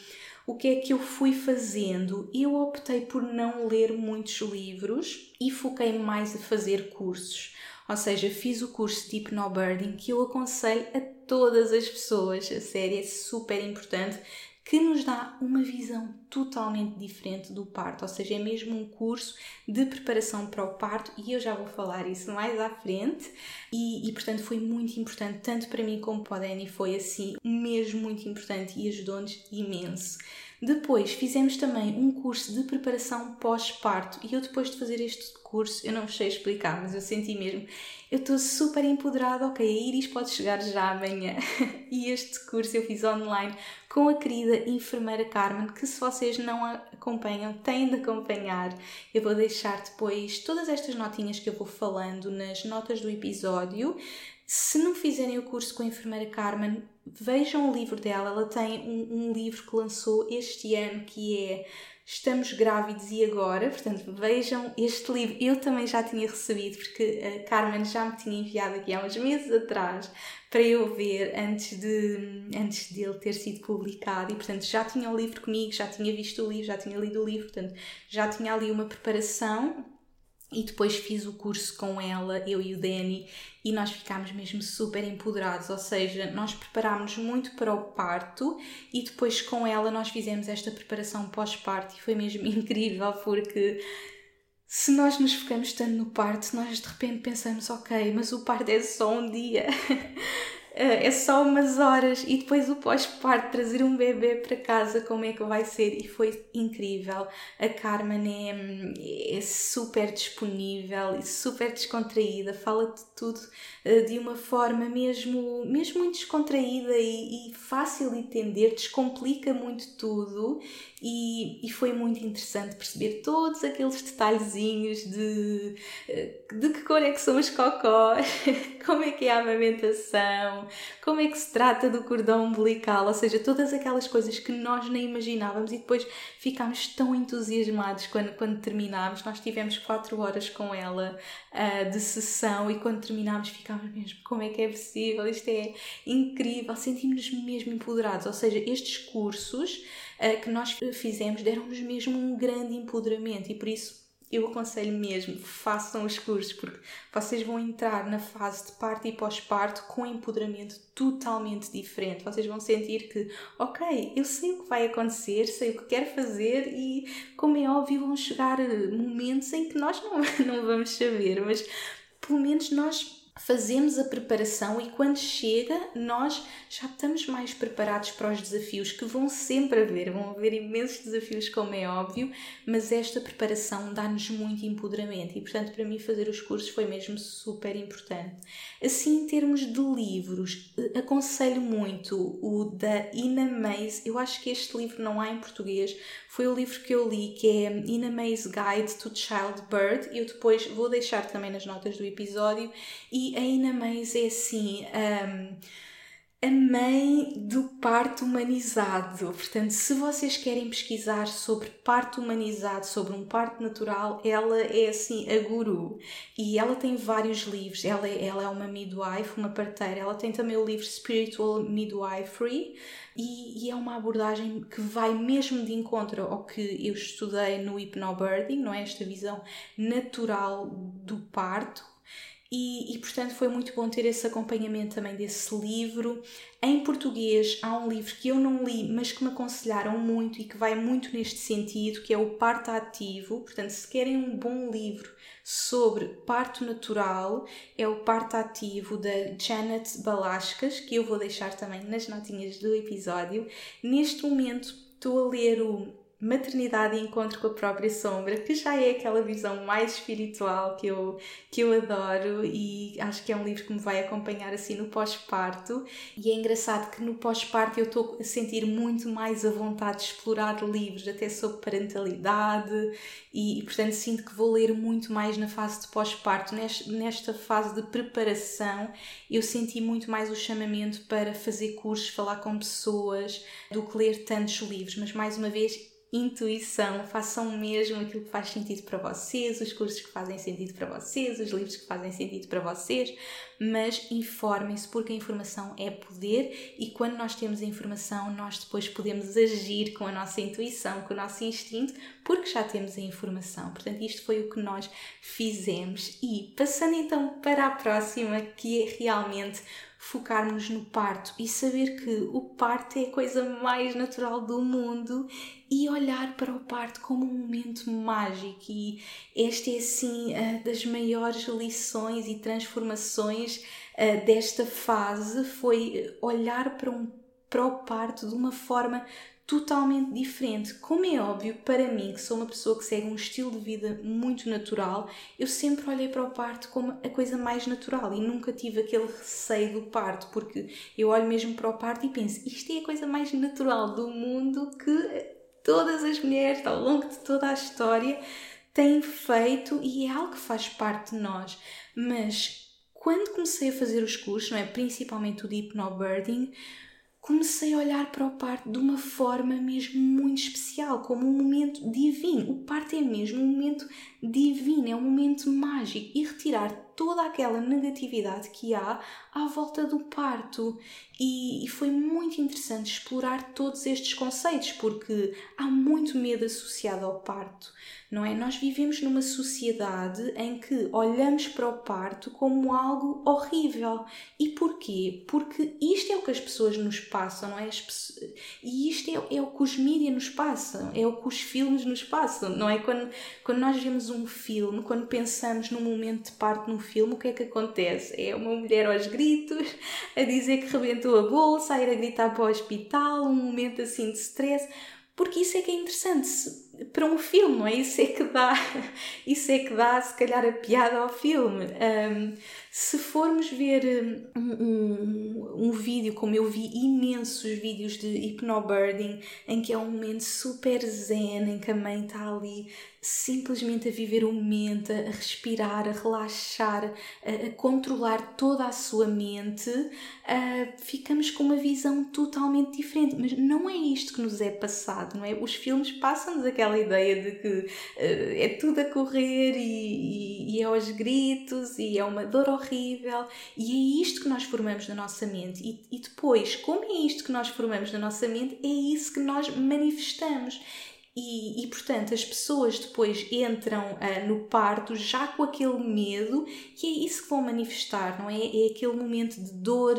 o que é que eu fui fazendo? Eu optei por não ler muitos livros e foquei mais a fazer cursos. Ou seja, fiz o curso de Hypnobirding que eu aconselho a todas as pessoas. A série é super importante. Que nos dá uma visão totalmente diferente do parto, ou seja, é mesmo um curso de preparação para o parto e eu já vou falar isso mais à frente e, e portanto foi muito importante, tanto para mim como para a Dani foi assim, mesmo muito importante e ajudou-nos imenso. Depois fizemos também um curso de preparação pós-parto e eu depois de fazer este curso, eu não sei explicar, mas eu senti mesmo, eu estou super empoderada, ok, a Iris pode chegar já amanhã. e este curso eu fiz online com a querida enfermeira Carmen, que se vocês não acompanham, têm de acompanhar. Eu vou deixar depois todas estas notinhas que eu vou falando nas notas do episódio. Se não fizerem o curso com a enfermeira Carmen, vejam o livro dela. Ela tem um, um livro que lançou este ano que é Estamos Grávidos e Agora. Portanto, vejam este livro. Eu também já tinha recebido, porque a Carmen já me tinha enviado aqui há uns meses atrás para eu ver antes de, antes de ele ter sido publicado. E, portanto, já tinha o livro comigo, já tinha visto o livro, já tinha lido o livro. Portanto, já tinha ali uma preparação e depois fiz o curso com ela, eu e o Dani, e nós ficámos mesmo super empoderados, ou seja, nós preparámos muito para o parto e depois com ela nós fizemos esta preparação pós-parto e foi mesmo incrível porque se nós nos focamos tanto no parto, nós de repente pensamos, ok, mas o parto é só um dia. Eh, é só umas horas e depois o pós-parto trazer um bebê para casa, como é que vai ser? E foi incrível. A Carmen é, é super disponível e super descontraída, fala de tudo de uma forma mesmo, mesmo muito descontraída e, e fácil de entender, descomplica muito tudo e, e, foi muito interessante perceber todos aqueles detalhezinhos de, eh, de que cor é que são os cocós, como é que é a amamentação, como é que se trata do cordão umbilical, ou seja, todas aquelas coisas que nós nem imaginávamos e depois ficámos tão entusiasmados quando, quando terminámos. Nós tivemos quatro horas com ela uh, de sessão e quando terminámos ficámos mesmo, como é que é possível? Isto é incrível, sentimos-nos mesmo empoderados, ou seja, estes cursos uh, que nós fizemos deram-nos mesmo um grande empoderamento e por isso eu aconselho mesmo, façam os cursos, porque vocês vão entrar na fase de parto e pós-parto com um empoderamento totalmente diferente. Vocês vão sentir que, ok, eu sei o que vai acontecer, sei o que quero fazer e, como é óbvio, vão chegar momentos em que nós não, não vamos saber, mas pelo menos nós fazemos a preparação e quando chega nós já estamos mais preparados para os desafios que vão sempre haver, vão haver imensos desafios como é óbvio, mas esta preparação dá-nos muito empoderamento e portanto para mim fazer os cursos foi mesmo super importante. Assim em termos de livros, eh, aconselho muito o da Ina Mays, eu acho que este livro não há em português, foi o livro que eu li que é Ina May's Guide to Childbirth, eu depois vou deixar também nas notas do episódio e a Ina Mays é assim. Um, a mãe do parto humanizado. Portanto, se vocês querem pesquisar sobre parto humanizado, sobre um parto natural, ela é assim a guru. E ela tem vários livros. Ela é, ela é uma midwife, uma parteira. Ela tem também o livro Spiritual Midwifery. E, e é uma abordagem que vai mesmo de encontro ao que eu estudei no Hypnobirthing, não é? Esta visão natural do parto e, e, portanto foi muito bom ter esse acompanhamento também desse livro. Em português há um livro que eu não li, mas que me aconselharam muito e que vai muito neste sentido, que é o Parto Ativo. Portanto, se querem um bom livro sobre parto natural, é o Parto Ativo da Janet Balascas, que eu vou deixar também nas notinhas do episódio. Neste momento estou a ler o maternidade e encontro com a própria sombra, que já é aquela visão mais espiritual que eu, que eu adoro e acho que é um livro que me vai acompanhar assim no pós-parto. E é engraçado que no pós-parto eu estou a sentir muito mais a vontade de explorar livros, até sobre parentalidade, e, e portanto sinto que vou ler muito mais na fase de pós-parto. Nesta fase de preparação, eu senti muito mais o chamamento para fazer cursos, falar com pessoas, do que ler tantos livros, mas mais uma vez intuição, façam mesmo aquilo que faz sentido para vocês, os cursos que fazem sentido para vocês, os livros que fazem sentido para vocês, mas informem-se porque a informação é poder e quando nós temos a informação, nós depois podemos agir com a nossa intuição, com o nosso instinto, porque já temos a informação. Portanto, isto foi o que nós fizemos e passando então para a próxima, que é realmente focarmos no parto e saber que o parto é a coisa mais natural do mundo e olhar para o parto como um momento mágico. E esta é assim das maiores lições e transformações desta fase foi olhar para um para o parto de uma forma totalmente diferente. Como é óbvio, para mim, que sou uma pessoa que segue um estilo de vida muito natural, eu sempre olhei para o parto como a coisa mais natural e nunca tive aquele receio do parto, porque eu olho mesmo para o parto e penso, isto é a coisa mais natural do mundo que todas as mulheres ao longo de toda a história têm feito e é algo que faz parte de nós. Mas quando comecei a fazer os cursos, não é? principalmente o de hypnobirthing, comecei a olhar para o parto de uma forma mesmo muito especial, como um momento divino. O parto é mesmo um momento divino, é um momento mágico e retirar toda aquela negatividade que há à volta do parto. E, foi muito interessante explorar todos estes conceitos, porque há muito medo associado ao parto, não é? Nós vivemos numa sociedade em que olhamos para o parto como algo horrível. E porquê? Porque isto é o que as pessoas nos passam, não é? Pessoas... E isto é, é, o que os mídias nos passam, é o que os filmes nos passam, não é? Quando, quando nós vemos um filme, quando pensamos num momento de parto num filme, o que é que acontece? É uma mulher aos gritos, a dizer que rebentou a bolsa, a ir a gritar para o hospital, um momento assim de stress, porque isso é que é interessante para um filme, não é? Isso é que dá, isso é que dá se calhar a piada ao filme. Um, se formos ver um, um, um, vídeo, como eu vi imensos vídeos de hypnobirding, em que é um momento super zen, em que a mãe está ali simplesmente a viver o momento, a respirar, a relaxar, a, a controlar toda a sua mente, uh, ficamos com uma visão totalmente diferente. Mas não é isto que nos é passado, não é? Os filmes passam-nos aquela ideia de que uh, é tudo a correr e, e, e, é aos gritos e é uma dor horrível, e é isto que nós formamos na nossa mente. E, e depois, como é isto que nós formamos na nossa mente, é isso que nós manifestamos. E, e, portanto as pessoas depois entram uh, no parto já com aquele medo e é isso que vão manifestar, não é? É aquele momento de dor,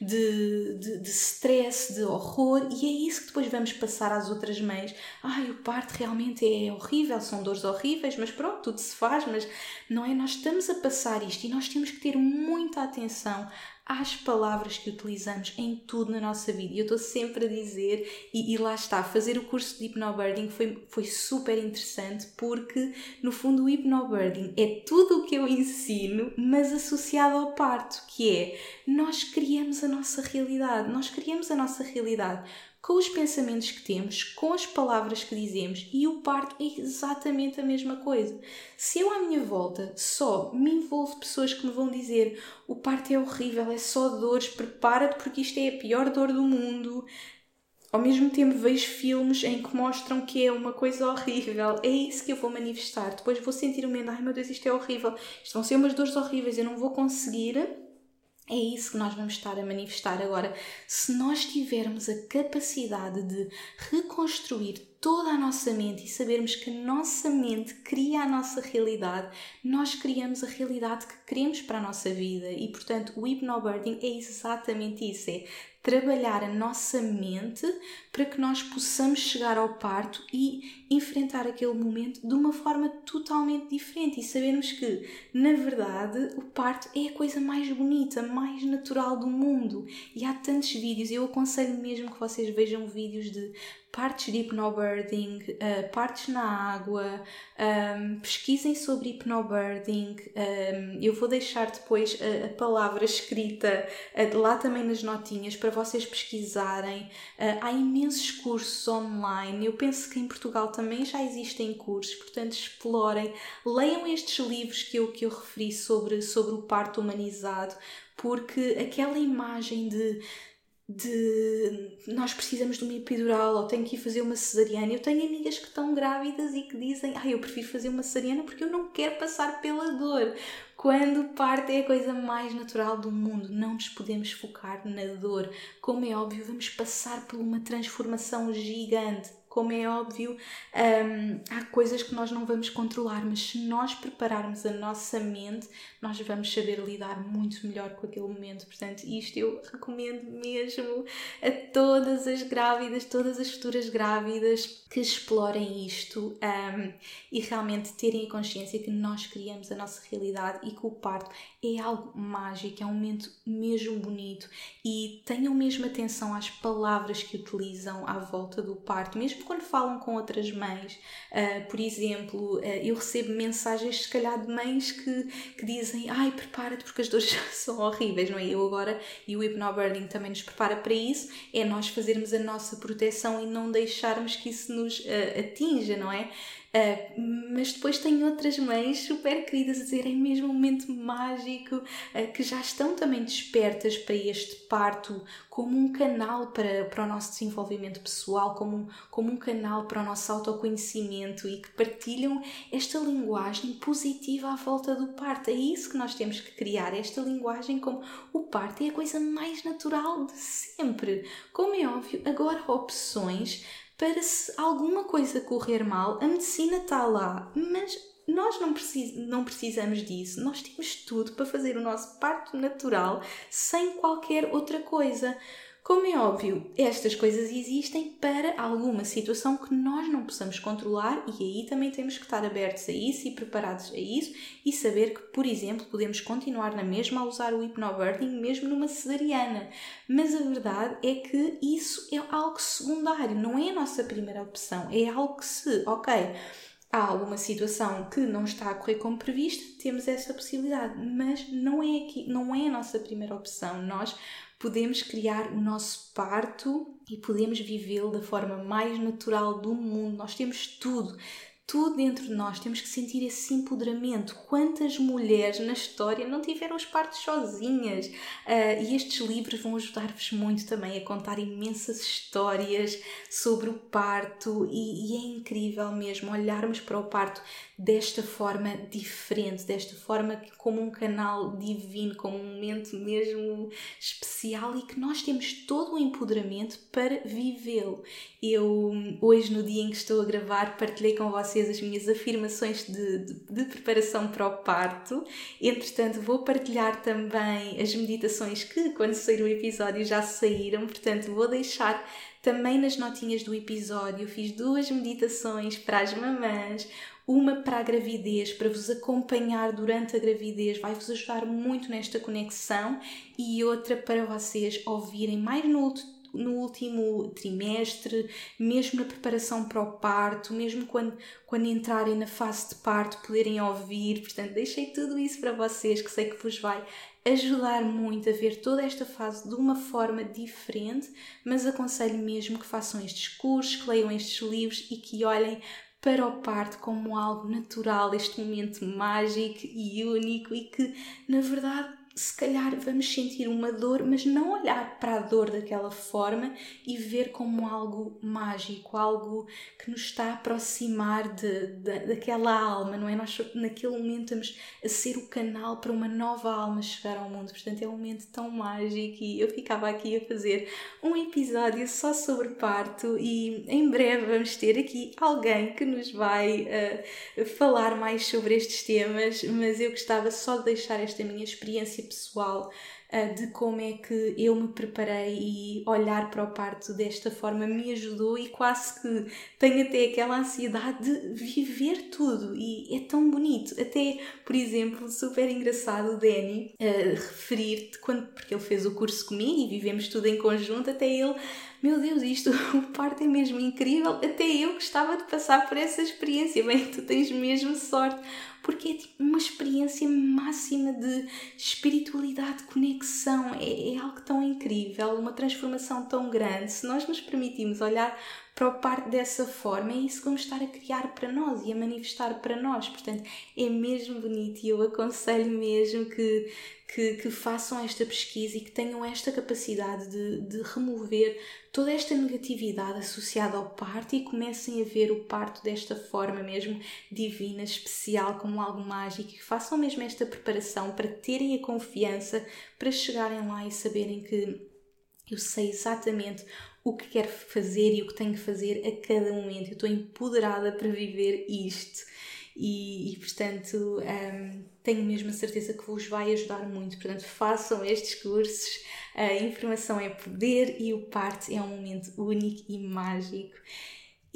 de, de, de stress, de horror e é isso que depois vamos passar às outras mães. Ai, o parto realmente é horrível, são dores horríveis, mas pronto, tudo se faz, mas não é? Nós estamos a passar isto e nós temos que ter muita atenção às palavras que utilizamos em tudo na nossa vida. E eu estou sempre a dizer, e, e, lá está, fazer o curso de Hypnobirding foi, foi super interessante porque, no fundo, o Hypnobirding é tudo o que eu ensino, mas associado ao parto, que é nós criamos a nossa realidade, nós criamos a nossa realidade com os pensamentos que temos, com as palavras que dizemos e o parto é exatamente a mesma coisa. Se eu à minha volta só me envolvo pessoas que me vão dizer o parto é horrível, é só dores, prepara-te porque isto é a pior dor do mundo, ao mesmo tempo vejo filmes em que mostram que é uma coisa horrível, é isso que eu vou manifestar. Depois vou sentir o medo, ai meu Deus, isto é horrível, isto vão ser umas dores horríveis, eu não vou conseguir é isso que nós vamos estar a manifestar agora. Se nós tivermos a capacidade de reconstruir toda a nossa mente e sabermos que a nossa mente cria a nossa realidade, nós criamos a realidade que queremos para a nossa vida. E portanto, o hypnobirding é exatamente isso: é trabalhar a nossa mente para que nós possamos chegar ao parto e enfrentar aquele momento de uma forma totalmente diferente e sabermos que, na verdade, o parto é a coisa mais bonita, mais natural do mundo. E há tantos vídeos, eu aconselho mesmo que vocês vejam vídeos de partes de hypnobirding, uh, partes na água, um, pesquisem sobre hypnobirding. Um, eu vou deixar depois a, a palavra escrita uh, lá também nas notinhas para vocês pesquisarem. Uh, há imensos cursos online. Eu penso que em Portugal também já existem cursos, portanto explorem, leiam estes livros que eu, que eu referi sobre, sobre o parto humanizado, porque aquela imagem de de nós precisamos de uma epidural ou tenho que ir fazer uma cesariana. Eu tenho amigas que estão grávidas e que dizem: ah, eu prefiro fazer uma cesariana porque eu não quero passar pela dor. Quando parte é a coisa mais natural do mundo, não nos podemos focar na dor. Como é óbvio, vamos passar por uma transformação gigante como é óbvio, um, há coisas que nós não vamos controlar, mas se nós prepararmos a nossa mente, nós vamos saber lidar muito melhor com aquele momento. Portanto, isto eu recomendo mesmo a todas as grávidas, todas as futuras grávidas que explorem isto um, e realmente terem a consciência que nós criamos a nossa realidade e que o parto é algo mágico, é um momento mesmo bonito e tenham mesmo atenção às palavras que utilizam à volta do parto, mesmo quando falam com outras mães. Uh, por exemplo, uh, eu recebo mensagens, se calhar, de mães que, que dizem: Ai, prepara-te porque as dores são horríveis, não é? Eu agora, e o Hypnobirthing também nos prepara para isso, é nós fazermos a nossa proteção e não deixarmos que isso nos uh, atinja, não é? Uh, mas depois tem outras mães super queridas a dizer é mesmo um momento mágico, uh, que já estão também despertas para este parto como um canal para, para o nosso desenvolvimento pessoal, como um, como um canal para o nosso autoconhecimento e que partilham esta linguagem positiva à volta do parto. É isso que nós temos que criar, esta linguagem como o parto é a coisa mais natural de sempre. Como é óbvio, agora opções para se alguma coisa correr mal, a medicina está lá, mas nós não, precis não precisamos disso. Nós temos tudo para fazer o nosso parto natural sem qualquer outra coisa. Como é óbvio, estas coisas existem para alguma situação que nós não possamos controlar e aí também temos que estar abertos a isso e preparados a isso e saber que, por exemplo, podemos continuar na mesma a usar o hypnobirthing mesmo numa cesariana. Mas a verdade é que isso é algo secundário, não é a nossa primeira opção, é algo que se, ok, há alguma situação que não está a correr como previsto, temos essa possibilidade, mas não é aqui, não é a nossa primeira opção. Nós podemos criar o nosso parto e podemos vivê-lo da forma mais natural do mundo. Nós temos tudo tudo dentro de nós, temos que sentir esse empoderamento. Quantas mulheres na história não tiveram os partos sozinhas? Uh, e estes livros vão ajudar-vos muito também a contar imensas histórias sobre o parto, e, e, é incrível mesmo olharmos para o parto desta forma diferente, desta forma como um canal divino, como um momento mesmo especial e que nós temos todo o empoderamento para vivê-lo. Eu, hoje, no dia em que estou a gravar, partilhei com vocês as minhas afirmações de, de, de preparação para o parto. Entretanto, vou partilhar também as meditações que, quando sair o episódio, já saíram. Portanto, vou deixar também nas notinhas do episódio. Fiz duas meditações para as mamães, uma para a gravidez, para vos acompanhar durante a gravidez, vai-vos ajudar muito nesta conexão, e outra para vocês ouvirem mais no, no último trimestre, mesmo na preparação para o parto, mesmo quando, quando entrarem na fase de parto, poderem ouvir. Portanto, deixei tudo isso para vocês, que sei que vos vai ajudar muito a ver toda esta fase de uma forma diferente, mas aconselho mesmo que façam estes cursos, que leiam estes livros e que olhem para o parto como algo natural, este momento mágico e único e que, na verdade, se calhar vamos sentir uma dor, mas não olhar para a dor daquela forma e ver como algo mágico, algo que nos está a aproximar de, de, daquela alma, não é? Nós naquele momento estamos a ser o canal para uma nova alma chegar ao mundo, portanto é um momento tão mágico e eu ficava aqui a fazer um episódio só sobre parto e em breve vamos ter aqui alguém que nos vai uh, falar mais sobre estes temas, mas eu gostava só de deixar esta minha experiência pessoal uh, de como é que eu me preparei e olhar para o parto desta forma me ajudou e quase que tenho até aquela ansiedade de viver tudo e é tão bonito. Até, por exemplo, super engraçado o Danny uh, referir quando porque ele fez o curso comigo e vivemos tudo em conjunto, até ele meu Deus, isto, o parto é mesmo incrível. Até eu gostava de passar por essa experiência. Bem, tu tens mesmo sorte, porque é tipo uma experiência máxima de espiritualidade, conexão. É, é algo tão incrível, uma transformação tão grande. Se nós nos permitimos olhar para o parto dessa forma, é isso que vamos estar a criar para nós e a manifestar para nós. Portanto, é mesmo bonito e eu aconselho mesmo que, que, que façam esta pesquisa e que tenham esta capacidade de, de remover toda esta negatividade associada ao parto e comecem a ver o parto desta forma mesmo divina, especial, como algo mágico, e que façam mesmo esta preparação para terem a confiança para chegarem lá e saberem que eu sei exatamente o que quero fazer e o que tenho que fazer a cada momento. Eu estou empoderada para viver isto. E, e portanto, um, tenho mesmo a certeza que vos vai ajudar muito. Portanto, façam estes cursos. A informação é poder e o parte é um momento único e mágico.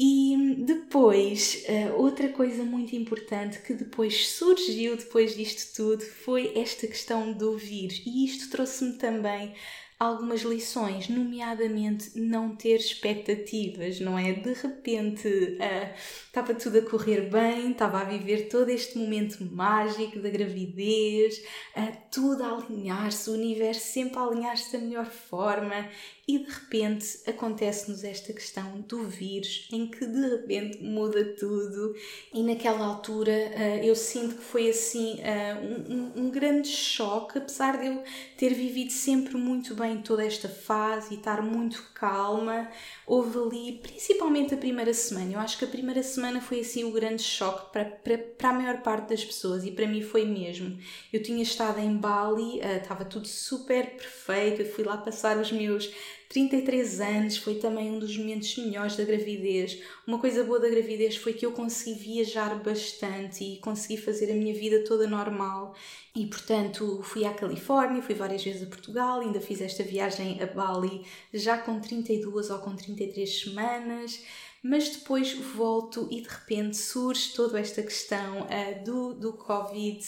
E depois, outra coisa muito importante que depois surgiu depois disto tudo foi esta questão do vírus. E isto trouxe-me também algumas lições, nomeadamente não ter expectativas, não é? De repente uh, estava tudo a correr bem, estava a viver todo este momento mágico da gravidez, uh, tudo a alinhar-se, o universo sempre a alinhar-se da melhor forma e de repente acontece-nos esta questão do vírus em que de repente muda tudo e naquela altura uh, eu sinto que foi assim uh, um, um, grande choque, apesar de eu ter vivido sempre muito bem toda esta fase e estar muito calma, houve ali principalmente a primeira semana, eu acho que a primeira semana foi assim o grande choque para, para, para a maior parte das pessoas e para mim foi mesmo. Eu tinha estado em Bali, uh, estava tudo super perfeito, eu fui lá passar os meus 33 anos foi também um dos momentos melhores da gravidez. Uma coisa boa da gravidez foi que eu consegui viajar bastante e consegui fazer a minha vida toda normal. E portanto fui à Califórnia, fui várias vezes a Portugal, ainda fiz esta viagem a Bali já com 32 ou com 33 semanas mas depois volto e de repente surge toda esta questão uh, do, do Covid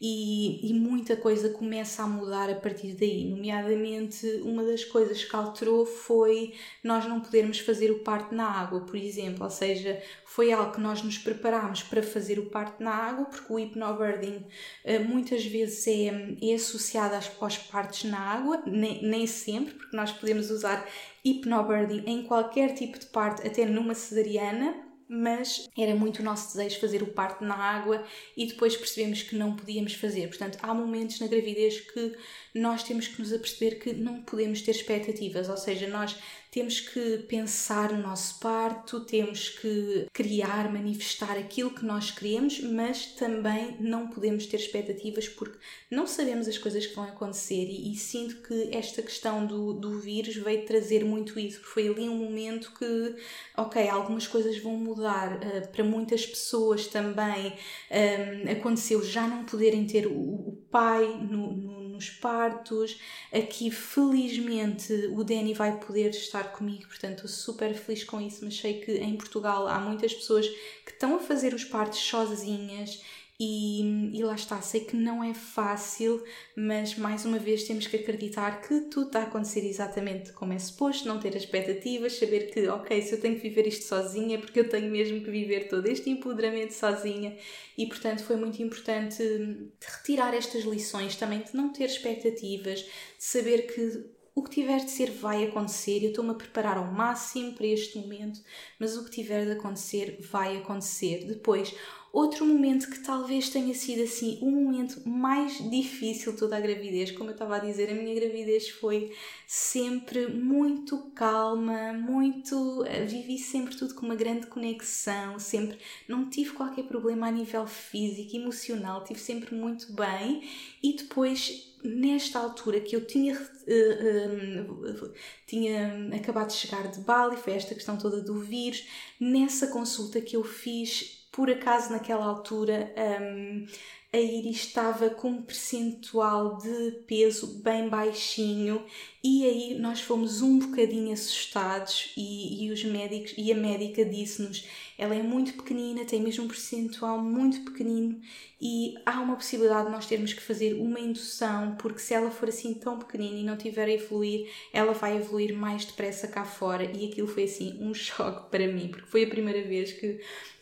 e, e, muita coisa começa a mudar a partir daí. Nomeadamente, uma das coisas que alterou foi nós não podermos fazer o parto na água, por exemplo, ou seja, foi algo que nós nos preparámos para fazer o parto na água, porque o hypnobirthing eh, muitas vezes é, é associado aos partos na água, nem, nem sempre, porque nós podemos usar hypnobirthing em qualquer tipo de parto, até numa cesariana mas era muito o nosso desejo fazer o parto na água e depois percebemos que não podíamos fazer. Portanto, há momentos na gravidez que nós temos que nos aperceber que não podemos ter expectativas, ou seja, nós temos que pensar no nosso parto, temos que criar, manifestar aquilo que nós queremos, mas também não podemos ter expectativas porque não sabemos as coisas que vão acontecer e, e sinto que esta questão do, do vírus veio trazer muito isso, porque foi ali um momento que, ok, algumas coisas vão mudar, uh, para muitas pessoas também um, aconteceu já não poderem ter o, o pai no, no nos partos. Aqui, felizmente, o Danny vai poder estar comigo, portanto, estou super feliz com isso. Mas sei que em Portugal há muitas pessoas que estão a fazer os partos sozinhas e, e, lá está, sei que não é fácil, mas mais uma vez temos que acreditar que tudo está a acontecer exatamente como é suposto, não ter expectativas, saber que, ok, se eu tenho que viver isto sozinha é porque eu tenho mesmo que viver todo este empoderamento sozinha e, portanto, foi muito importante retirar estas lições também de não ter expectativas, de saber que o que tiver de ser vai acontecer. Eu estou-me a preparar ao máximo para este momento, mas o que tiver de acontecer vai acontecer. Depois, Outro momento que talvez tenha sido assim o momento mais difícil toda a gravidez, como eu estava a dizer, a minha gravidez foi sempre muito calma, muito. Eh, vivi sempre tudo com uma grande conexão, sempre não tive qualquer problema a nível físico, emocional, tive sempre muito bem e depois nesta altura que eu tinha, uh, uh, tinha acabado de chegar de Bali, foi esta questão toda do vírus, nessa consulta que eu fiz por acaso naquela altura um, a Iris estava com um percentual de peso bem baixinho e aí nós fomos um bocadinho assustados e, e os médicos e a médica disse-nos ela é muito pequenina, tem mesmo um percentual muito pequenino e há uma possibilidade de nós termos que fazer uma indução porque se ela for assim tão pequenina e não tiver a evoluir, ela vai evoluir mais depressa cá fora. E aquilo foi assim um choque para mim porque foi a primeira vez que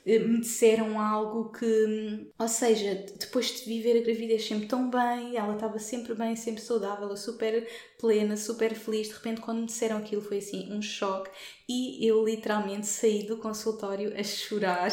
me disseram algo que, ou seja, depois de viver a gravidez sempre tão bem, ela estava sempre bem, sempre saudável, super plena, super feliz. De repente, quando me disseram aquilo, foi assim um choque e eu literalmente saí do consultório a chorar.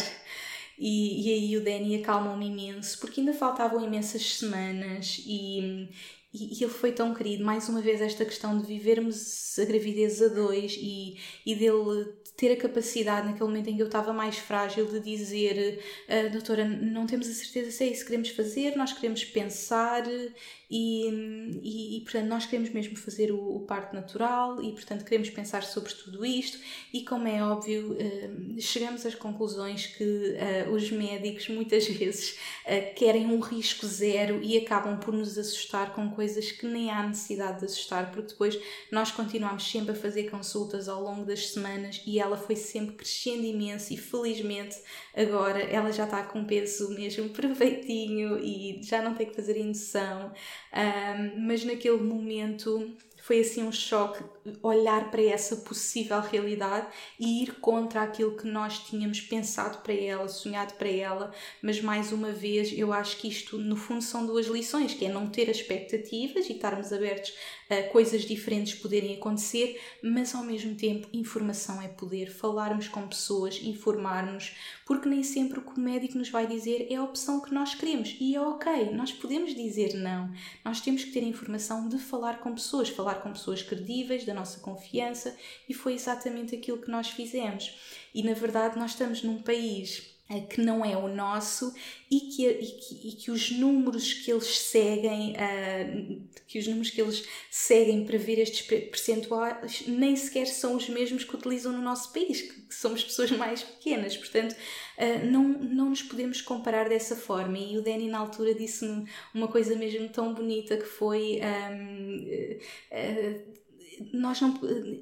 E, e aí o Danny acalmou-me imenso, porque ainda faltavam imensas semanas e, e, e, ele foi tão querido. Mais uma vez, esta questão de vivermos a gravidez a dois e, e dele ter a capacidade, naquele momento em que eu estava mais frágil, de dizer: uh, Doutora, não temos a certeza se é isso que queremos fazer, nós queremos pensar e, e, e, portanto, nós queremos mesmo fazer o, o, parto natural e, portanto, queremos pensar sobre tudo isto. E, como é óbvio, uh, chegamos às conclusões que uh, os médicos muitas vezes querem um risco zero e acabam por nos assustar com coisas que nem há necessidade de assustar, porque depois nós continuamos sempre a fazer consultas ao longo das semanas e ela foi sempre crescendo imenso e felizmente agora ela já está com peso mesmo perfeitinho e já não tem que fazer indução. Um, mas naquele momento foi assim um choque olhar para essa possível realidade e ir contra aquilo que nós tínhamos pensado para ela, sonhado para ela, mas mais uma vez eu acho que isto no fundo são duas lições, que é não ter expectativas e estarmos abertos a coisas diferentes poderem acontecer, mas ao mesmo tempo informação é poder, falarmos com pessoas, informarmos, porque nem sempre o que o médico nos vai dizer é a opção que nós queremos. E é ok, nós podemos dizer não, nós temos que ter a informação de falar com pessoas, falar com pessoas credíveis, da nossa confiança, e foi exatamente aquilo que nós fizemos. E na verdade, nós estamos num país eh, que não é o nosso e que, e que, e que, os números que eles seguem, uh, que os números que eles seguem para ver estes percentuais nem sequer são os mesmos que utilizam no nosso país, que somos pessoas mais pequenas, portanto uh, não, não nos podemos comparar dessa forma. E o Danny na altura disse-me uma coisa mesmo tão bonita que foi um, uh, nós não,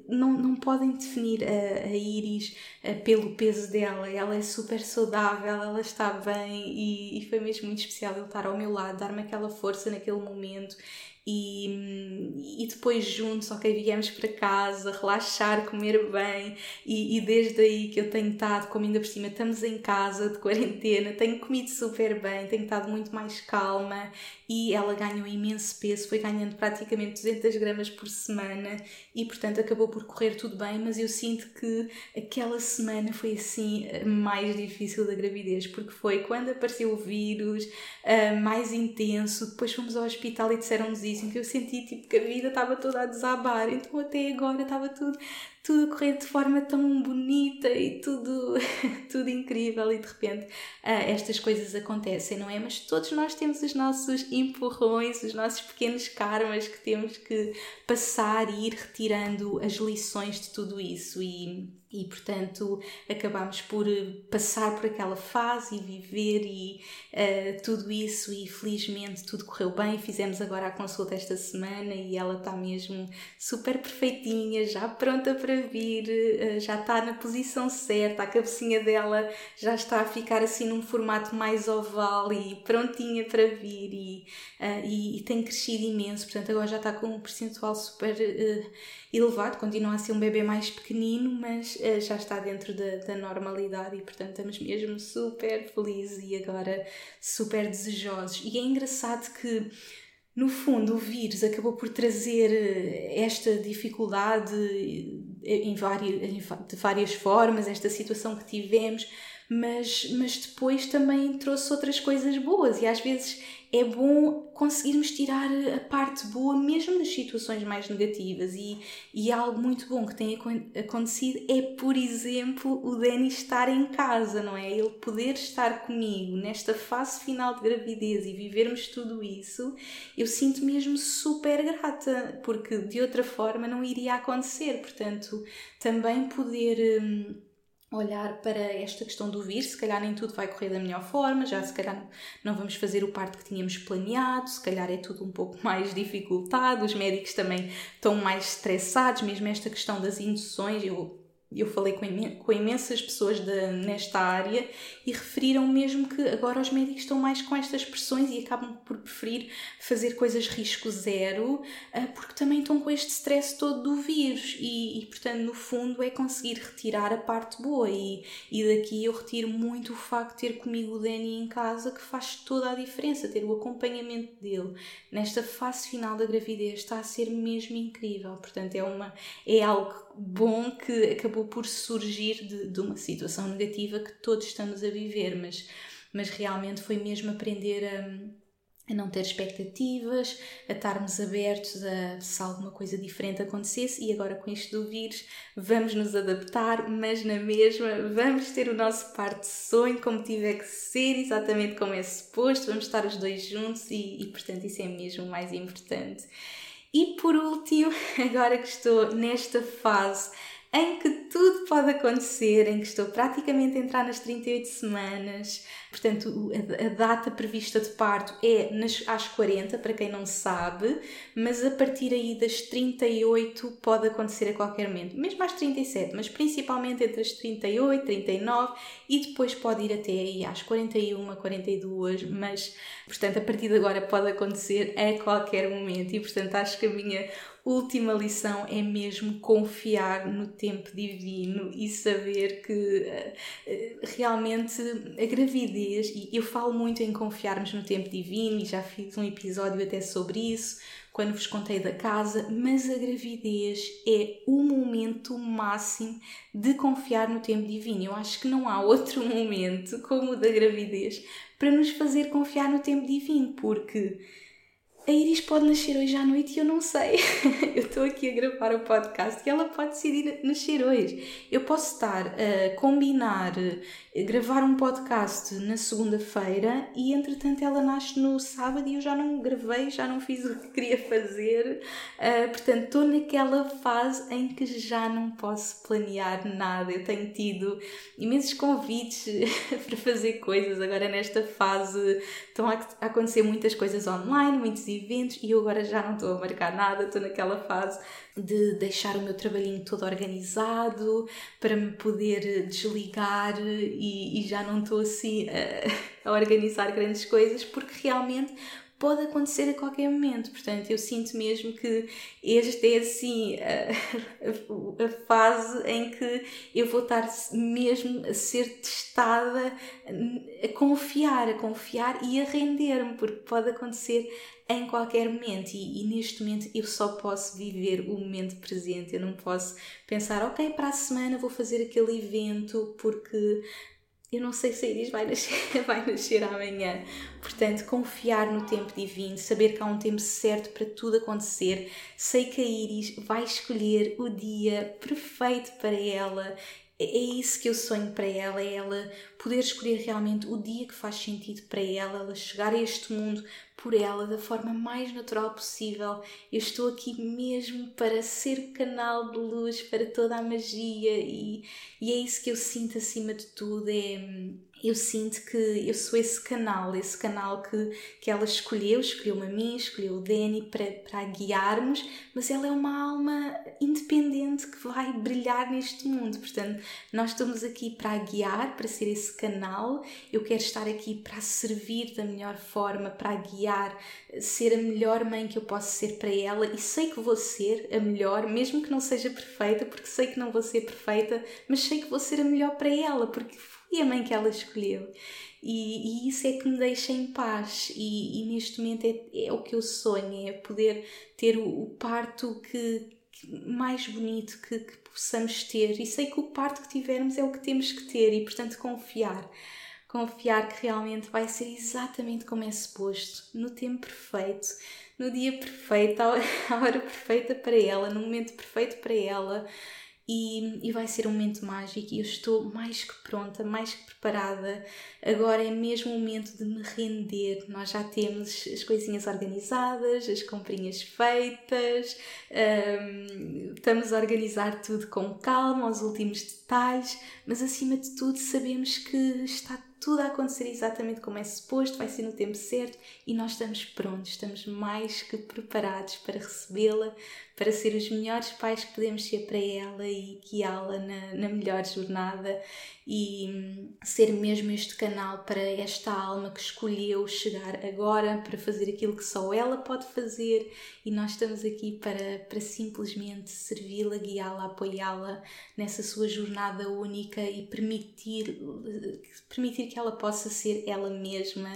não, não podem definir a, a Iris pelo peso dela. Ela é super saudável, ela está bem e, e foi mesmo muito especial ele estar ao meu lado, dar-me aquela força naquele momento e, e depois juntos, ok, viemos para casa, relaxar, comer bem. E, e, desde aí que eu tenho estado, como ainda por cima estamos em casa de quarentena, tenho comido super bem, tenho estado muito mais calma. E ela ganhou imenso peso, foi ganhando praticamente 200 gramas por semana. E portanto acabou por correr tudo bem, mas eu sinto que aquela semana foi assim mais difícil da gravidez, porque foi quando apareceu o vírus, uh, mais intenso, depois fomos ao hospital e disseram-nos isso, que eu senti tipo que a vida estava toda a desabar, então até agora estava tudo tudo a correr de forma tão bonita e tudo, tudo incrível. E de repente uh, estas coisas acontecem, não é? Mas todos nós temos os nossos empurrões, os nossos pequenos karmas que temos que passar e ir retirando as lições de tudo isso. E e portanto acabámos por passar por aquela fase e viver e uh, tudo isso. E felizmente tudo correu bem. Fizemos agora a consulta esta semana e ela está mesmo super perfeitinha já pronta para vir uh, já está na posição certa. A cabecinha dela já está a ficar assim num formato mais oval e prontinha para vir. E, uh, e, e, tem crescido imenso. Portanto agora já está com um percentual super elevado continua a ser um bebê mais pequenino mas eh, já está dentro da, da normalidade e, portanto, estamos mesmo super felizes e agora super desejosos. E é engraçado que no fundo, o vírus acabou por trazer eh, esta dificuldade eh, em várias, de várias formas, esta situação que tivemos, mas, mas depois também trouxe outras coisas boas e às vezes é bom conseguirmos tirar a parte boa mesmo nas situações mais negativas e, e algo muito bom que tem acontecido é, por exemplo, o Danny estar em casa, não é? Ele poder estar comigo nesta fase final de gravidez e vivermos tudo isso, eu sinto mesmo super grata, porque de outra forma não iria acontecer, portanto, também poder... Hum, olhar para esta questão do vir, se calhar nem tudo vai correr da melhor forma, já se calhar não vamos fazer o parto que tínhamos planeado, se calhar é tudo um pouco mais dificultado, os médicos também estão mais estressados, mesmo esta questão das induções, eu eu falei com, com imensas pessoas de, nesta área e referiram mesmo que agora os médicos estão mais com estas pressões e acabam por preferir fazer coisas risco zero uh, porque também estão com este stress todo do vírus. E, e, portanto no fundo é conseguir retirar a parte boa. E, e daqui eu retiro muito o facto de ter comigo o Danny em casa que faz toda a diferença, ter o acompanhamento dele. Nesta fase final da gravidez está a ser mesmo incrível, portanto é, uma, é algo bom que acabou por surgir de, de uma situação negativa que todos estamos a viver, mas, mas realmente foi mesmo aprender a a não ter expectativas, a estarmos abertos a se alguma coisa diferente acontecesse e agora com isto do vírus vamos nos adaptar, mas na mesma vamos ter o nosso parte de sonho como tiver que ser, exatamente como é suposto, vamos estar os dois juntos e, e portanto isso é mesmo mais importante. E por último, agora que estou nesta fase em que tudo pode acontecer, em que estou praticamente a entrar nas 38 semanas. Portanto, a, data prevista de parto é nas, às 40, para quem não sabe, mas a partir aí das 38 pode acontecer a qualquer momento, mesmo às 37, mas principalmente entre as 38, 39 e depois pode ir até aí às 41, 42, mas portanto, a partir de agora pode acontecer a qualquer momento e portanto acho que a minha última lição é mesmo confiar no tempo divino e saber que uh, realmente a gravidez, e eu falo muito em confiarmos no tempo divino e já fiz um episódio até sobre isso quando vos contei da casa, mas a gravidez é o momento máximo de confiar no tempo divino. Eu acho que não há outro momento como o da gravidez para nos fazer confiar no tempo divino, porque a Iris pode nascer hoje à noite e eu não sei. eu estou aqui a gravar o podcast e ela pode decidir nascer hoje. Eu posso estar a combinar gravar um podcast na segunda-feira e entretanto ela nasce no sábado e eu já não gravei, já não fiz o que queria fazer. Uh, portanto, estou naquela fase em que já não posso planear nada. Eu tenho tido imensos convites para fazer coisas. Agora, nesta fase, estão a acontecer muitas coisas online, muitos eventos e eu agora já não estou a marcar nada. Estou naquela fase de deixar o meu trabalhinho todo organizado para me poder desligar e, e já não estou assim a, a organizar grandes coisas porque realmente pode acontecer a qualquer momento. Portanto, eu sinto mesmo que esta é assim a, a, fase em que eu vou estar mesmo a ser testada, a confiar, a confiar e a render-me, porque pode acontecer em qualquer momento e, e, neste momento eu só posso viver o momento presente. Eu não posso pensar, ok, para a semana vou fazer aquele evento porque eu não sei se a Iris vai nascer, vai nascer amanhã. Portanto, confiar no tempo divino, saber que há um tempo certo para tudo acontecer. Sei que a Iris vai escolher o dia perfeito para ela é, é isso que eu sonho para ela, é ela poder escolher realmente o dia que faz sentido para ela, ela chegar a este mundo por ela da forma mais natural possível. Eu estou aqui mesmo para ser o canal de luz para toda a magia e, e é isso que eu sinto acima de tudo, é eu sinto que eu sou esse canal, esse canal que, que ela escolheu, escolheu-me a mim, escolheu o Danny para, para guiarmos, mas ela é uma alma independente que vai brilhar neste mundo. Portanto, nós estamos aqui para guiar, para ser esse canal. Eu quero estar aqui para servir da melhor forma, para guiar, ser a melhor mãe que eu posso ser para ela e sei que vou ser a melhor, mesmo que não seja perfeita, porque sei que não vou ser perfeita, mas sei que vou ser a melhor para ela, porque e a mãe que ela escolheu. E, e isso é que me deixa em paz, e, e neste momento é, é, o que eu sonho: é poder ter o, o parto que, mais bonito que, que possamos ter. E sei que o parto que tivermos é o que temos que ter, e portanto confiar confiar que realmente vai ser exatamente como é suposto, no tempo perfeito, no dia perfeito, à hora perfeita para ela, no momento perfeito para ela e, e vai ser um momento mágico e eu estou mais que pronta, mais que preparada. Agora é mesmo o momento de me render. Nós já temos as coisinhas organizadas, as comprinhas feitas, um, estamos a organizar tudo com calma, os últimos detalhes, mas acima de tudo sabemos que está tudo a acontecer exatamente como é suposto, vai ser no tempo certo e nós estamos prontos, estamos mais que preparados para recebê-la, para ser os melhores pais que podemos ser para ela e guiá-la na, na melhor jornada e hum, ser mesmo este canal para esta alma que escolheu chegar agora para fazer aquilo que só ela pode fazer e nós estamos aqui para, para simplesmente servi-la, guiá-la, apoiá-la nessa sua jornada única e permitir, permitir que ela possa ser ela mesma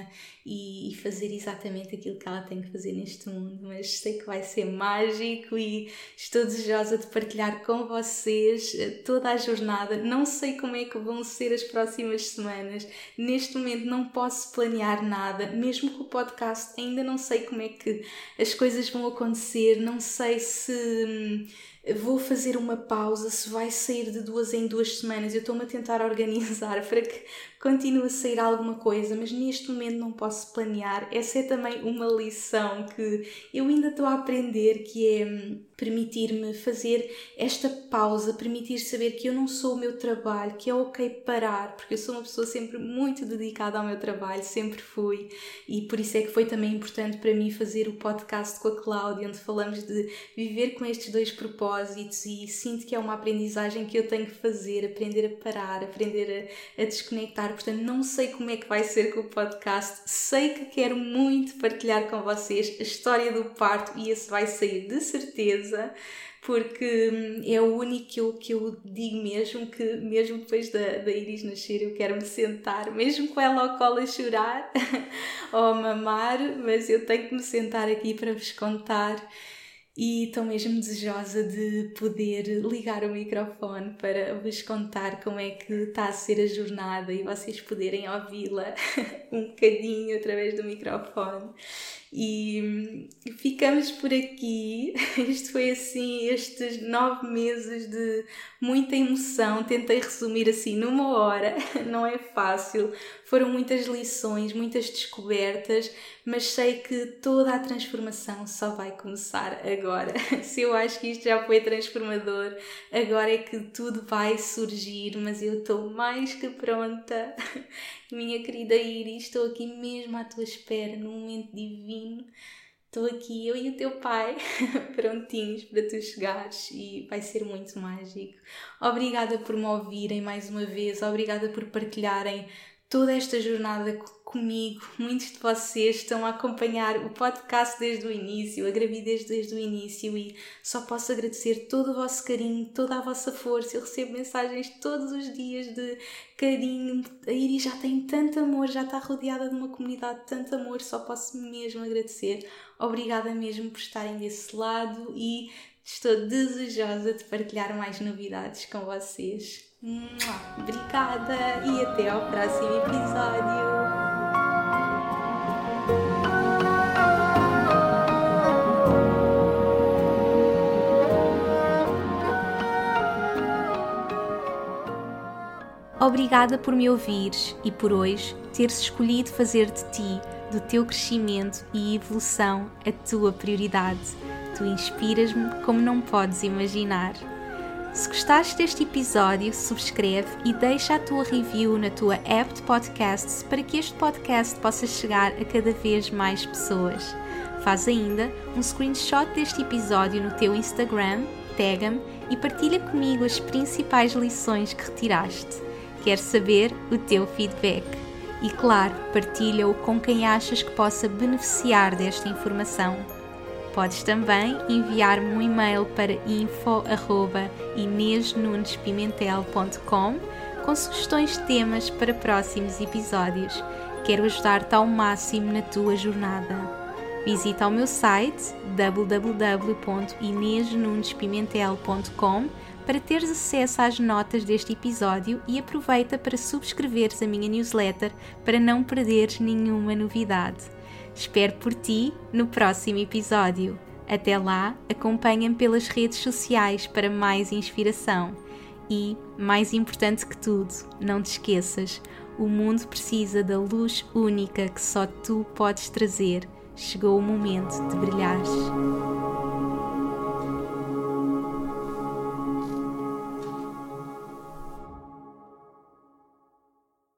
e, e fazer exatamente aquilo que ela tem que fazer neste mundo. Mas sei que vai ser mágico e estou desejosa de partilhar com vocês eh, toda a jornada. Não sei como é que vão ser as próximas semanas. Neste momento não posso planear nada, mesmo com o podcast ainda não sei como é que as coisas vão acontecer, não sei se hum, vou fazer uma pausa, se vai sair de duas em duas semanas. Eu estou-me a tentar organizar para que continue a sair alguma coisa, mas neste momento não posso planear. Essa é também uma lição que eu ainda estou a aprender, que é hum, permitir-me fazer esta pausa, permitir saber que eu não sou o meu trabalho, que é ok parar, porque eu sou uma pessoa sempre muito dedicada ao meu trabalho, sempre fui, e por isso é que foi também importante para mim fazer o podcast com a Cláudia, onde falamos de viver com estes dois propósitos e sinto que é uma aprendizagem que eu tenho que fazer, aprender a parar, aprender a, a desconectar. Portanto, não sei como é que vai ser com o podcast, sei que quero muito partilhar com vocês a história do parto e esse vai sair de certeza porque hum, é o único que eu, que eu digo mesmo que, mesmo depois da, da Iris nascer, eu quero me sentar, mesmo com ela ao colo a chorar ou a mamar, mas eu tenho que me sentar aqui para vos contar e estou mesmo desejosa de poder ligar o microfone para vos contar como é que está a ser a jornada e vocês poderem ouvi-la um bocadinho através do microfone. E ficamos por aqui. Isto foi assim, estes nove meses de muita emoção. Tentei resumir assim numa hora, não é fácil. Foram muitas lições, muitas descobertas, mas sei que toda a transformação só vai começar agora. Se eu acho que isto já foi transformador, agora é que tudo vai surgir, mas eu estou mais que pronta. Minha querida Iris, estou aqui mesmo à tua espera, num momento divino. Estou aqui, eu e o teu pai, prontinhos para tu chegares e vai ser muito mágico. Obrigada por me ouvirem mais uma vez, obrigada por partilharem toda esta jornada comigo. Muitos de vocês estão a acompanhar o podcast desde o início, a gravidez desde o início e só posso agradecer todo o vosso carinho, toda a vossa força. Eu recebo mensagens todos os dias de carinho. A Iris já tem tanto amor, já está rodeada de uma comunidade de tanto amor, só posso mesmo agradecer. Obrigada mesmo por estarem desse lado e estou desejosa de partilhar mais novidades com vocês. Obrigada e até ao próximo episódio. Obrigada por me ouvires e por hoje teres escolhido fazer de ti, do teu crescimento e evolução, a tua prioridade. Tu inspiras-me como não podes imaginar. Se gostaste deste episódio, subscreve e deixa a tua review na tua app de podcasts para que este podcast possa chegar a cada vez mais pessoas. Faz ainda um screenshot deste episódio no teu Instagram, tag-me e partilha comigo as principais lições que retiraste. Quero saber o teu feedback. E claro, partilha-o com quem achas que possa beneficiar desta informação. Podes também enviar-me um e-mail para info.inesnunespimentel.com com sugestões de temas para próximos episódios. Quero ajudar-te ao máximo na tua jornada. Visita o meu site www.inesnunespimentel.com para teres acesso às notas deste episódio e aproveita para subscreveres a minha newsletter para não perderes nenhuma novidade. Espero por ti no próximo episódio. Até lá, acompanha-me pelas redes sociais para mais inspiração. E, mais importante que tudo, não te esqueças: o mundo precisa da luz única que só tu podes trazer. Chegou o momento de brilhares.